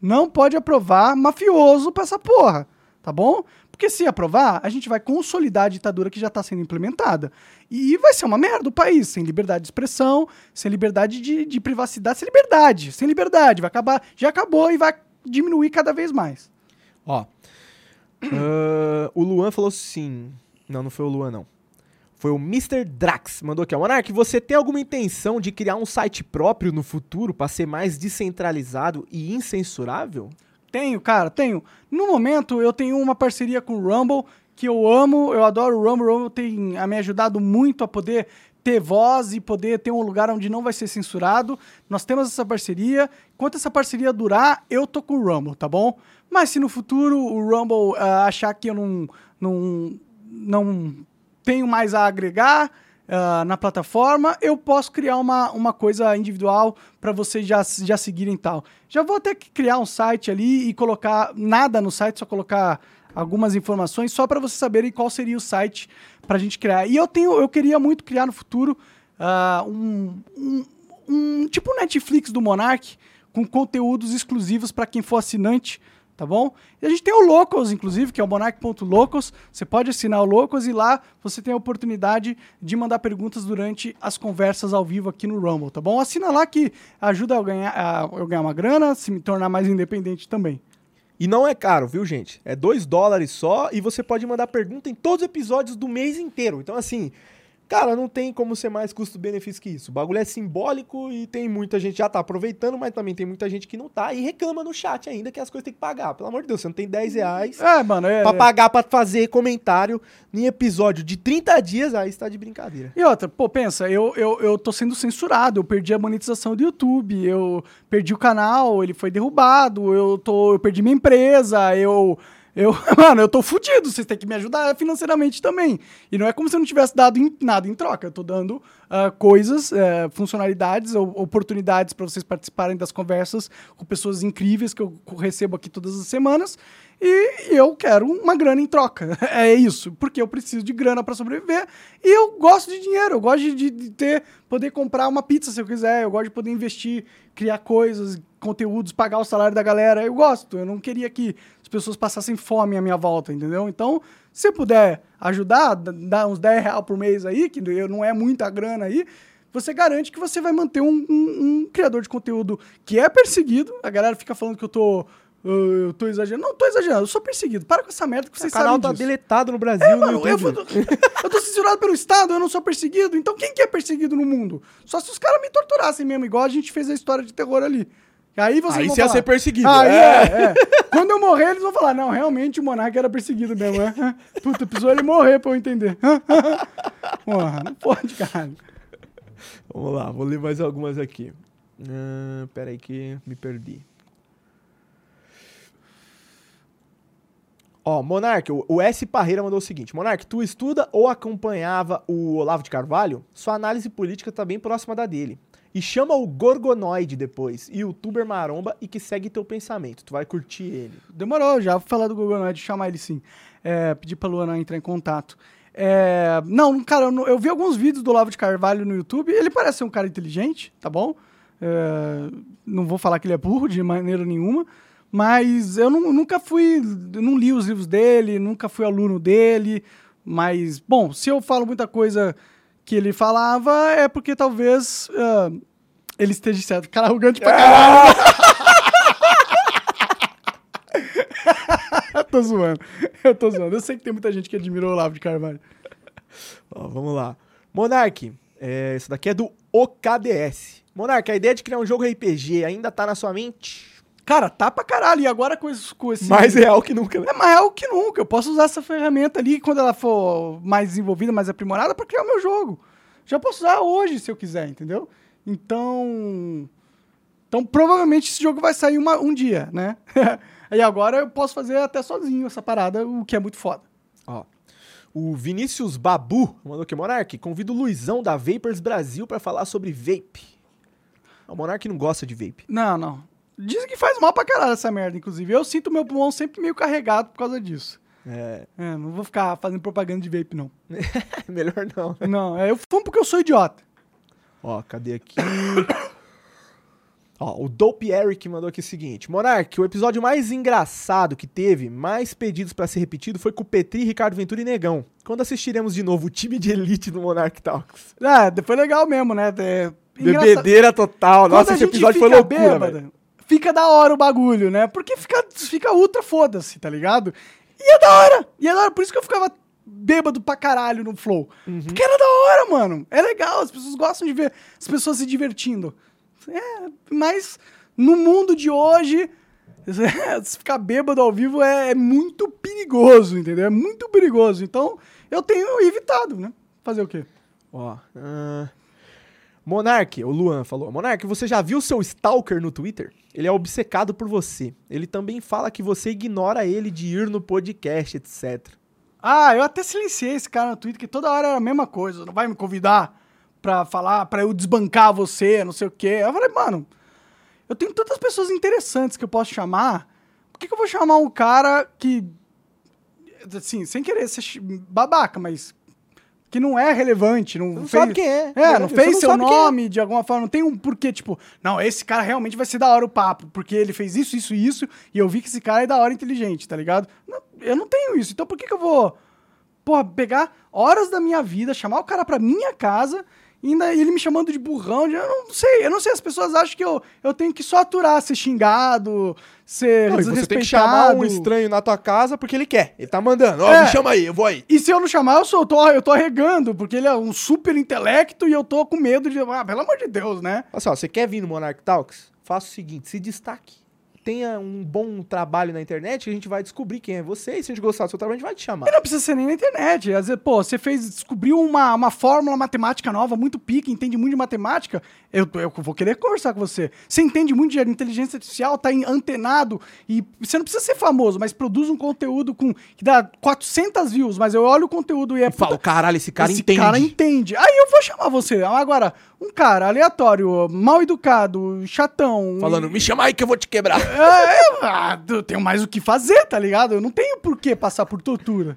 A: Não pode aprovar mafioso pra essa porra, tá bom? Porque se aprovar, a gente vai consolidar a ditadura que já está sendo implementada. E vai ser uma merda o país, sem liberdade de expressão, sem liberdade de, de privacidade, sem liberdade, sem liberdade. Vai acabar, já acabou e vai diminuir cada vez mais.
B: Ó, Uh, o Luan falou assim. Não, não foi o Luan, não. Foi o Mr. Drax. Mandou aqui, ó. Monark, você tem alguma intenção de criar um site próprio no futuro para ser mais descentralizado e incensurável?
A: Tenho, cara, tenho. No momento, eu tenho uma parceria com o Rumble, que eu amo, eu adoro o Rumble. O Rumble tem me ajudado muito a poder ter voz e poder ter um lugar onde não vai ser censurado. Nós temos essa parceria. Enquanto essa parceria durar, eu tô com o Rumble, tá bom? Mas se no futuro o Rumble uh, achar que eu não, não, não tenho mais a agregar uh, na plataforma, eu posso criar uma, uma coisa individual para vocês já, já seguirem tal. Já vou até criar um site ali e colocar nada no site, só colocar algumas informações só para vocês saberem qual seria o site para a gente criar. E eu tenho, eu queria muito criar no futuro uh, um, um, um, tipo Netflix do Monarch com conteúdos exclusivos para quem for assinante tá bom? E a gente tem o Locals, inclusive, que é o monarch.locals. Você pode assinar o Locals e lá você tem a oportunidade de mandar perguntas durante as conversas ao vivo aqui no Rumble, tá bom? Assina lá que ajuda a ganhar, a eu ganhar uma grana, se me tornar mais independente também.
B: E não é caro, viu, gente? É 2 dólares só e você pode mandar pergunta em todos os episódios do mês inteiro. Então, assim, Cara, não tem como ser mais custo-benefício que isso. O bagulho é simbólico e tem muita gente já tá aproveitando, mas também tem muita gente que não tá e reclama no chat ainda que as coisas tem que pagar. Pelo amor de Deus, você não tem 10 reais
A: é, mano, é,
B: pra é. pagar pra fazer comentário em episódio de 30 dias, aí está de brincadeira.
A: E outra, pô, pensa, eu, eu, eu tô sendo censurado, eu perdi a monetização do YouTube, eu perdi o canal, ele foi derrubado, eu, tô, eu perdi minha empresa, eu eu, (laughs) mano, eu tô fudido, vocês têm que me ajudar financeiramente também. E não é como se eu não tivesse dado nada em troca. Eu tô dando uh, coisas, uh, funcionalidades, ou, oportunidades para vocês participarem das conversas com pessoas incríveis que eu recebo aqui todas as semanas. E eu quero uma grana em troca. (laughs) É isso, porque eu preciso de grana para sobreviver. E eu gosto de dinheiro, eu gosto de, de, ter, poder comprar uma pizza se eu quiser, eu gosto de poder investir, criar coisas, conteúdos, pagar o salário da galera. Eu gosto, eu não queria que pessoas passassem fome à minha volta, entendeu? Então, se puder ajudar, dar uns 10 reais por mês aí, que não é muita grana aí, você garante que você vai manter um, um, um criador de conteúdo que é perseguido. A galera fica falando que eu tô eu tô exagerando. Não tô exagerando, eu sou perseguido. Para com essa merda que vocês sabem
B: O canal tá deletado no Brasil, é, mano,
A: eu, (laughs) eu, tô censurado pelo Estado, eu não sou perseguido. Então quem que é perseguido no mundo? Só se os caras me torturassem mesmo, igual a gente fez a história de terror ali. Aí
B: você
A: ia
B: ser perseguido.
A: Aí, é. é, é. Quando eu morrer, eles vão falar, não, realmente o Monark era perseguido mesmo. É? (laughs) Puta, precisou ele morrer pra eu entender. (laughs) Porra, não pode, cara.
B: Vamos lá, vou ler mais algumas aqui. Uh, pera aí que me perdi. Ó, Monark, o S. Parreira mandou o seguinte: Monark, tu estuda ou acompanhava o Olavo de Carvalho? Sua análise política tá bem próxima da dele. E chama o Gorgonoide depois, youtuber maromba e que segue teu pensamento. Tu vai curtir ele.
A: Demorou, já vou falar do Gorgonoide, chamar ele sim. É, pedir pra Luana entrar em contato. É, não, cara, eu, eu, vi alguns vídeos do Olavo de Carvalho no YouTube. Ele parece ser um cara inteligente, tá bom? É, não vou falar que ele é burro de maneira nenhuma. Mas eu não, nunca fui, não li os livros dele, nunca fui aluno dele. Mas, bom, se eu falo muita coisa que ele falava, é porque talvez uh, ele esteja certo. Cara arrogante pra caralho. (laughs) tô zoando. Eu tô zoando. Eu sei que tem muita gente que admirou o Olavo de Carvalho.
B: Ó, vamos lá. Monark, é, isso daqui é do OKDS. Monark, a ideia de criar um jogo RPG ainda tá na sua mente?
A: Cara, tá pra caralho. E agora com esse. Com esse
B: mais real que nunca, né?
A: É mais real que nunca. Eu posso usar essa ferramenta ali quando ela for mais desenvolvida, mais aprimorada, pra criar o meu jogo. Já posso usar hoje, se eu quiser, entendeu? Então. Então, provavelmente esse jogo vai sair uma, um dia, né? (laughs) e agora eu posso fazer até sozinho essa parada, o que é muito foda.
B: Ó. O Vinícius Babu mandou aqui, Monark, convido o Luizão da Vapers Brasil para falar sobre vape. O Monark não gosta de vape.
A: Não, não. Dizem que faz mal pra caralho essa merda, inclusive. Eu sinto meu pulmão sempre meio carregado por causa disso.
B: É.
A: é não vou ficar fazendo propaganda de vape, não. (laughs)
B: Melhor não. Né?
A: Não, é, eu fumo porque eu sou idiota.
B: Ó, cadê aqui? (coughs) Ó, o Dope Eric mandou aqui o seguinte: Monark, o episódio mais engraçado que teve, mais pedidos para ser repetido, foi com o Petri, Ricardo Ventura e Negão. Quando assistiremos de novo o time de elite do Monark Talks?
A: Ah, foi legal mesmo, né? É,
B: Bebedeira total. Nossa, esse episódio foi loucura, velho
A: fica da hora o bagulho, né? Porque fica, fica ultra foda-se, tá ligado? E é da hora! E é da hora, por isso que eu ficava bêbado pra caralho no Flow. Porque era da hora, mano. É legal, as pessoas gostam de ver as pessoas se divertindo. É, mas no mundo de hoje, se (laughs) ficar bêbado ao vivo é, é muito perigoso, entendeu? É muito perigoso. Então, eu tenho evitado, né? Fazer o quê?
B: Ó. ah, Monark, o Luan falou. Monark, você já viu seu Stalker no Twitter? Ele é obcecado por você. Ele também fala que você ignora ele de ir no podcast, etc.
A: Ah, eu até silenciei esse cara no Twitter, que toda hora era a mesma coisa. Não vai me convidar pra falar, pra eu desbancar você, não sei o quê. Eu falei, mano, eu tenho tantas pessoas interessantes que eu posso chamar. Por que, que eu vou chamar um cara que. Assim, sem querer ser babaca, mas. Que não é relevante. Não,
B: não
A: fez,
B: sabe quem é.
A: É, não fez
B: não
A: seu
B: é.
A: nome de alguma forma. Não tem um porquê, tipo, não, esse cara realmente vai ser da hora o papo, porque ele fez isso, isso e isso, e eu vi que esse cara é da hora inteligente, tá ligado? Não, eu não tenho isso. Então por que, que eu vou, porra, pegar horas da minha vida, chamar o cara pra minha casa e ainda ele me chamando de burrão? de- eu não sei, eu não sei. As pessoas acham que eu, eu tenho que só aturar, ser xingado, ser
B: Não, você tem que chamar um estranho na tua casa porque ele quer. Ele tá mandando. Ó,
A: É.
B: me chama aí, eu vou aí.
A: E se eu não chamar, eu, sou, eu, tô, eu tô arregando, porque ele é um super intelecto e eu tô com medo de. Ah, pelo amor de Deus, né?
B: Olha só, você quer vir no Monarch Talks? Faça o seguinte, se destaque. Tenha um bom trabalho na internet, a gente vai descobrir quem é você. E se a gente gostar do seu trabalho, a gente vai te chamar.
A: E não precisa ser nem na internet. Às vezes, pô, você fez, descobriu uma, uma fórmula matemática nova, muito pique, entende muito de matemática. Eu, eu vou querer conversar com você. Você entende muito de inteligência artificial, tá antenado, e você não precisa ser famoso, mas produz um conteúdo com que dá 400 views, mas eu olho o conteúdo e é
B: E
A: puta,
B: caralho, esse cara
A: esse
B: entende.
A: cara entende. Aí eu vou chamar você. Agora, um cara aleatório, mal educado, chatão.
B: Falando, me chama aí que eu vou te quebrar.
A: É, é, ah, eu tenho mais o que fazer, tá ligado? Eu não tenho por que passar por tortura.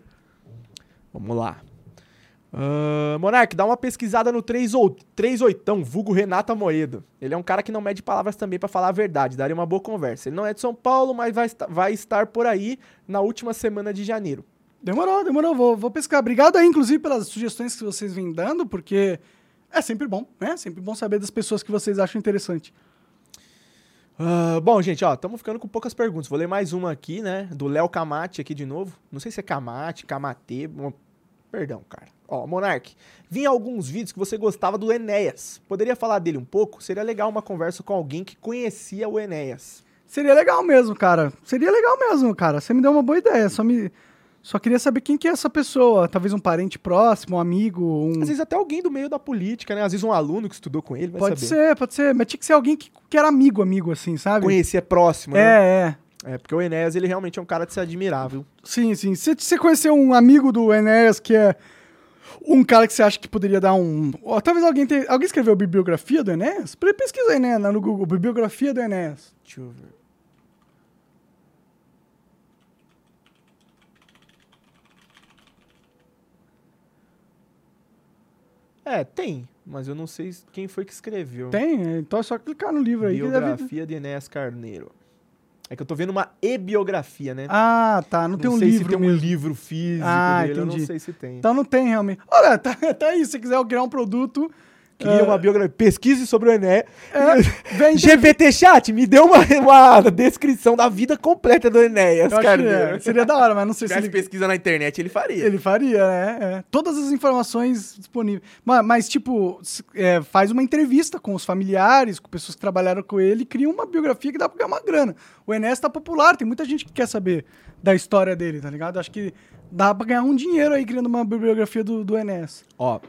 B: Vamos lá. Ah, Monark, dá uma pesquisada no 38, vulgo Renata Moedo. Ele é um cara que não mede palavras também pra falar a verdade, daria uma boa conversa. Ele não é de São Paulo, mas vai, vai estar por aí na última semana de janeiro.
A: Demorou, demorou. Vou, vou pescar. Obrigado aí, inclusive, pelas sugestões que vocês vêm dando, porque é sempre bom, né? Sempre bom saber das pessoas que vocês acham interessante.
B: Ah, bom, gente, ó, estamos ficando com poucas perguntas. Vou ler mais uma aqui, né? Do Léo Camate aqui de novo. Não sei se é Camate, Camate. Perdão, cara. Ó, Monark, vi alguns vídeos que você gostava do Enéas. Poderia falar dele um pouco? Seria legal uma conversa com alguém que conhecia o Enéas.
A: Seria legal mesmo, cara. Seria legal mesmo, cara. Você me deu uma boa ideia. Só me. Só queria saber quem que é essa pessoa. Talvez um parente próximo, um amigo, um.
B: Às vezes até alguém do meio da política, né? Às vezes um aluno que estudou com ele,
A: Pode
B: saber.
A: ser, pode ser. Mas tinha que ser alguém que, que era amigo, amigo, assim, sabe?
B: Conhecer é próximo, né?
A: É, é.
B: É, porque o Enéas, ele realmente é um cara de se admirar, viu?
A: Sim, sim. Se você conhecer um amigo do Enéas que é um cara que você acha que poderia dar um. ó, talvez alguém tenha. Alguém escreveu bibliografia do Enéas? Pesquisa né, no Google, bibliografia do Enéas.
B: Deixa eu ver. É, tem, mas eu não sei quem foi que escreveu.
A: Tem? Então é só clicar no livro aí.
B: Biografia de Enéas Carneiro. É que eu tô vendo uma e-biografia, né?
A: Ah, tá. Não, tem um
B: sei
A: livro
B: se tem um
A: mesmo.
B: livro físico
A: Ah,
B: dele, eu não
A: entendi.
B: sei se tem.
A: Então não tem realmente. Olha, (laughs) tá, tá aí. Se você quiser criar um produto.
B: Queria
A: é,
B: uma biografia. Pesquise sobre o Enéas.
A: É, vem (laughs)
B: GPT Chat, me deu uma, uma descrição da vida completa do Enéas Carneiro.
A: é, seria da hora, mas não sei
B: Se
A: se ele,
B: pesquisa na internet, ele faria.
A: ele faria, né? É. Todas as informações disponíveis. Mas, mas, tipo, é, faz uma entrevista com os familiares, com pessoas que trabalharam com ele, e cria uma biografia que dá pra ganhar uma grana. O Enéas tá popular, tem muita gente que quer saber da história dele, tá ligado? Acho que dá pra ganhar um dinheiro aí criando uma bibliografia do, do Enéas.
B: Ó,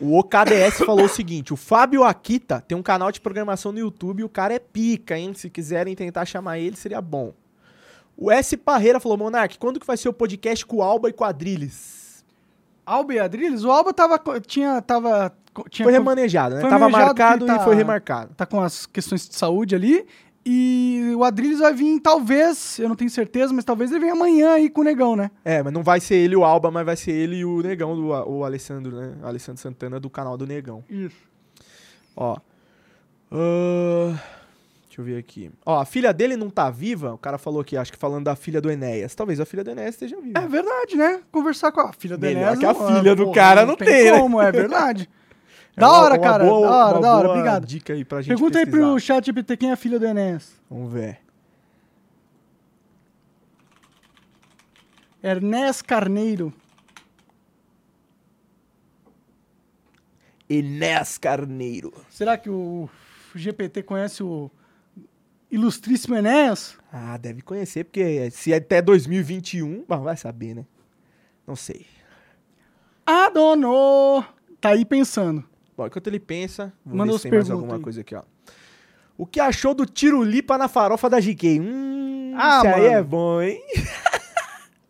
B: o OKDS falou o seguinte: o Fábio Akita tem um canal de programação no YouTube e o cara é pica, hein? Se quiserem tentar chamar ele, seria bom. O S. Parreira falou: Monark, quando que vai ser o podcast com o Alba e Quadrilles?
A: Alba e Adriles, o Alba tava. Tinha. Tava, tinha
B: Foi remanejado, né?
A: foi
B: Tava marcado
A: tá-
B: e foi remarcado.
A: tá com as questões de saúde ali. E o Adriles vai vir, talvez, eu não tenho certeza, mas talvez ele venha amanhã aí com o Negão, né?
B: É, mas não vai ser ele o Alba, mas vai ser ele e o Negão, do, o Alessandro, né? O Alessandro Santana do canal do Negão.
A: Isso.
B: Ó. ah, deixa eu ver aqui. Ó, a filha dele não tá viva? O cara falou aqui, acho que falando da filha do Enéas. Talvez a filha do Enéas esteja viva.
A: É verdade, né? Conversar com a filha do
B: Melhor
A: Enéas.
B: que a
A: não-
B: filha do
A: porra,
B: cara não tem, né?
A: como, é verdade. (laughs)
B: É
A: da hora,
B: uma
A: cara.
B: Boa,
A: da hora, da hora. Obrigado.
B: Dica aí pra gente.
A: Pergunta
B: pesquisar.
A: aí pro chat GPT quem é filho do Enéas.
B: Vamos ver.
A: Ernest Carneiro.
B: Enéas Carneiro.
A: Será que o GPT conhece o ilustríssimo Enéas?
B: Ah, deve conhecer, porque se é até 2021, bom, vai saber, né? Não sei.
A: Adono! Tá aí pensando.
B: Bom, enquanto ele pensa, vou
A: Manda
B: ver se tem mais alguma
A: aí.
B: coisa aqui, ó. O que achou do tirulipa na farofa da GK? Hum,
A: Ah,
B: isso aí é bom, hein?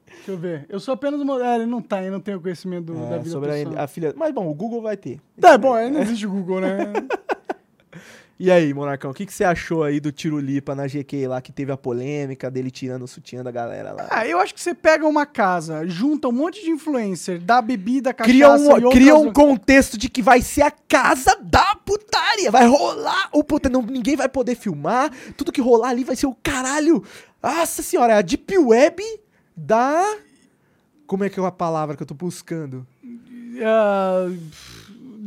A: Deixa eu ver. Eu sou apenas uma. É, ele não tá, eu não tenho conhecimento do- da
B: É,
A: vida
B: sobre
A: pessoal.
B: a, a filha... Mas, bom, o Google vai ter.
A: Tá bom, aí não existe o Google, né? (laughs)
B: E aí, Monarcão, o que, que você achou aí do tirulipa na GK lá, que teve a polêmica dele tirando o sutiã da galera lá?
A: ah, eu acho que você pega uma casa, junta um monte de influencer, dá bebida, cachaça
B: Cria um,
A: outras...
B: cria um contexto de que vai ser a casa da putaria. Vai rolar o puta. Não, ninguém vai poder filmar. Tudo que rolar ali vai ser o caralho. Nossa senhora, é a Deep Web da. Como é que é a palavra que eu tô buscando?
A: ah,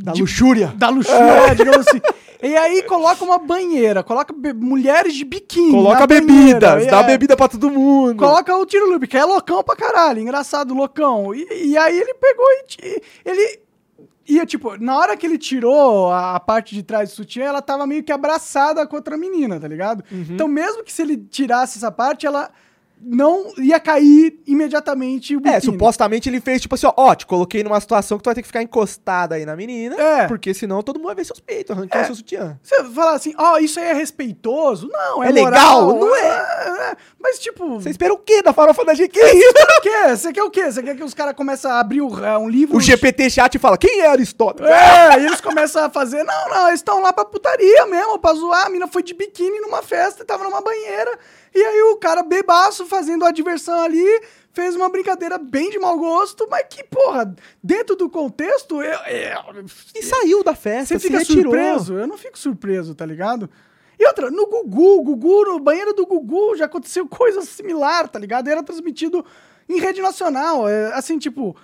B: Da
A: De-
B: luxúria.
A: da luxúria, digamos assim. (laughs) E aí coloca uma banheira, coloca mulheres de biquíni.
B: Coloca bebidas, dá
A: é,
B: bebida pra todo mundo.
A: Coloca o tiro lube, que é loucão pra caralho, engraçado, loucão. E, e aí ele pegou e. Ele. Ia, tipo, na hora que ele tirou a, a parte de trás do sutiã, ela tava meio que abraçada com outra menina, tá ligado?
B: Uhum.
A: Então, mesmo que se ele tirasse essa parte, ela não ia cair imediatamente o
B: É, supostamente ele fez tipo assim, ó, ó, te coloquei numa situação que tu vai ter que ficar encostada aí na menina,
A: É.
B: porque senão todo mundo vai ver seus peitos, arrancar seu sutiã.
A: Você fala assim, ó, isso aí é respeitoso? Não, é,
B: É legal?
A: moral,
B: Não
A: é. Mas, tipo,
B: Você espera o quê da farofa da GK?
A: o quê? Você quer o quê? Você quer que os caras comecem a abrir o- é, um livro...
B: O GPT chat fala, quem é Aristóteles?
A: É, e eles começam a fazer... Não, não, eles estão lá pra putaria mesmo, pra zoar. A mina foi de biquíni numa festa, tava numa banheira. E aí o cara bebaço, fazendo a diversão ali, fez uma brincadeira bem de mau gosto, mas que, porra, dentro do contexto... Eu, eu-
B: E saiu da festa,
A: Você fica
B: retirou.
A: surpreso? Eu não fico surpreso, tá ligado? E outra, no Gugu, Gugu, no banheiro do Gugu já aconteceu (laughs) coisa similar, tá ligado? Era transmitido em rede nacional. é, assim, tipo,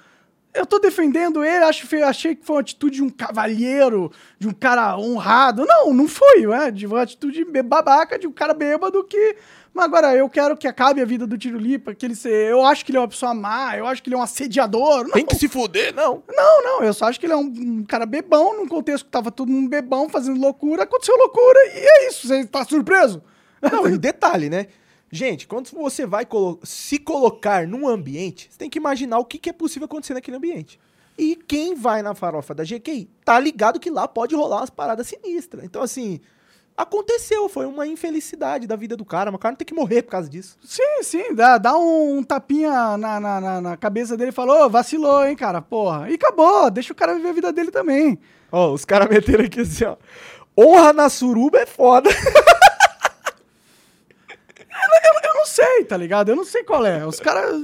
A: eu tô defendendo ele, acho, achei que foi uma atitude de um cavalheiro, de um cara honrado. Não, não foi, é, de uma atitude babaca de um cara bêbado que. Mas agora eu quero que acabe a vida do Tiro Lipa, que ele se, eu acho que ele é uma pessoa má, eu acho que ele é um assediador. Não,
B: Tem que se fuder, não.
A: não, não, eu só acho que ele é um, um cara bebão, num contexto que tava todo mundo bebão, fazendo loucura, aconteceu loucura e é isso, você tá surpreso? (laughs)
B: Não, e detalhe, né? Gente, quando você vai colo- se colocar num ambiente, você tem que imaginar o que, que é possível acontecer naquele ambiente. E quem vai na farofa da GK tá ligado que lá pode rolar umas paradas sinistras. Então, assim, aconteceu, foi uma infelicidade da vida do cara, mas o cara não tem que morrer por causa disso.
A: Sim, sim, dá, dá um, tapinha na, na, na, na cabeça dele e falou, "Ô, vacilou, hein, cara, porra. E acabou, deixa o cara viver a vida dele também.
B: Ó, os caras meteram aqui assim, ó. Honra na suruba é foda. (laughs)
A: Eu não sei, tá ligado? Eu não sei qual é. Os caras.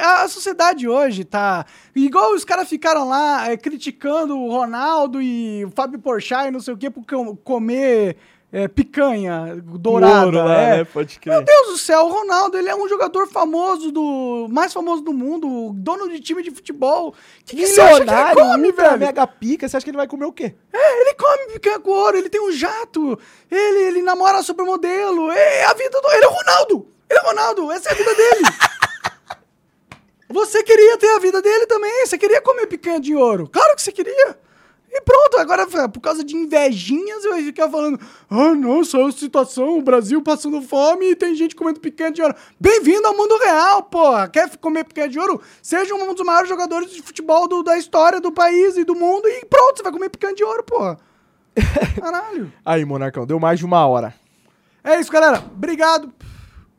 A: A sociedade hoje tá. Igual os caras ficaram lá é, criticando o Ronaldo e o Fábio Porchat e não sei o quê por com- comer é, picanha dourada.
B: Ouro lá,
A: é.
B: né? Pode
A: Meu
B: crer.
A: Deus do céu, o Ronaldo, ele é um jogador famoso do. mais famoso do mundo, dono de time de futebol. Que que você acha que ele come, velho?
B: mega pica, você acha que ele vai comer o quê?
A: É, ele come picanha com ouro, ele tem um jato, ele, ele namora supermodelo, é a vida do. Ele é o Ronaldo! Ele é o Ronaldo, essa é a vida dele! (laughs) Você queria ter a vida dele também, você queria comer picanha de ouro. Claro que você queria. E pronto, agora por causa de invejinhas, eu ia ficar falando: ah, não, só situação, o Brasil passando fome e tem gente comendo picanha de ouro. Bem-vindo ao mundo real, porra! Quer comer picanha de ouro? Seja um dos maiores jogadores de futebol do- da história do país e do mundo e pronto, você vai comer picanha de ouro, porra. (laughs) Caralho.
B: Aí, Monarcão, deu mais de uma hora.
A: É isso, galera. Obrigado.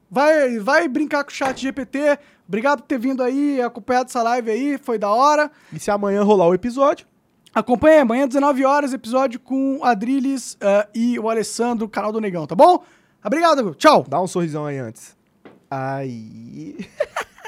A: Vai, vai brincar com o chat GPT. Obrigado por ter vindo aí, acompanhado essa live aí, foi da hora.
B: E se amanhã rolar o episódio,
A: Acompanhe amanhã, 19 horas, episódio com Adriles eh, e o Alessandro, canal do Negão, tá bom? Obrigado, tchau.
B: dá um sorrisão aí antes. Aí. (laughs)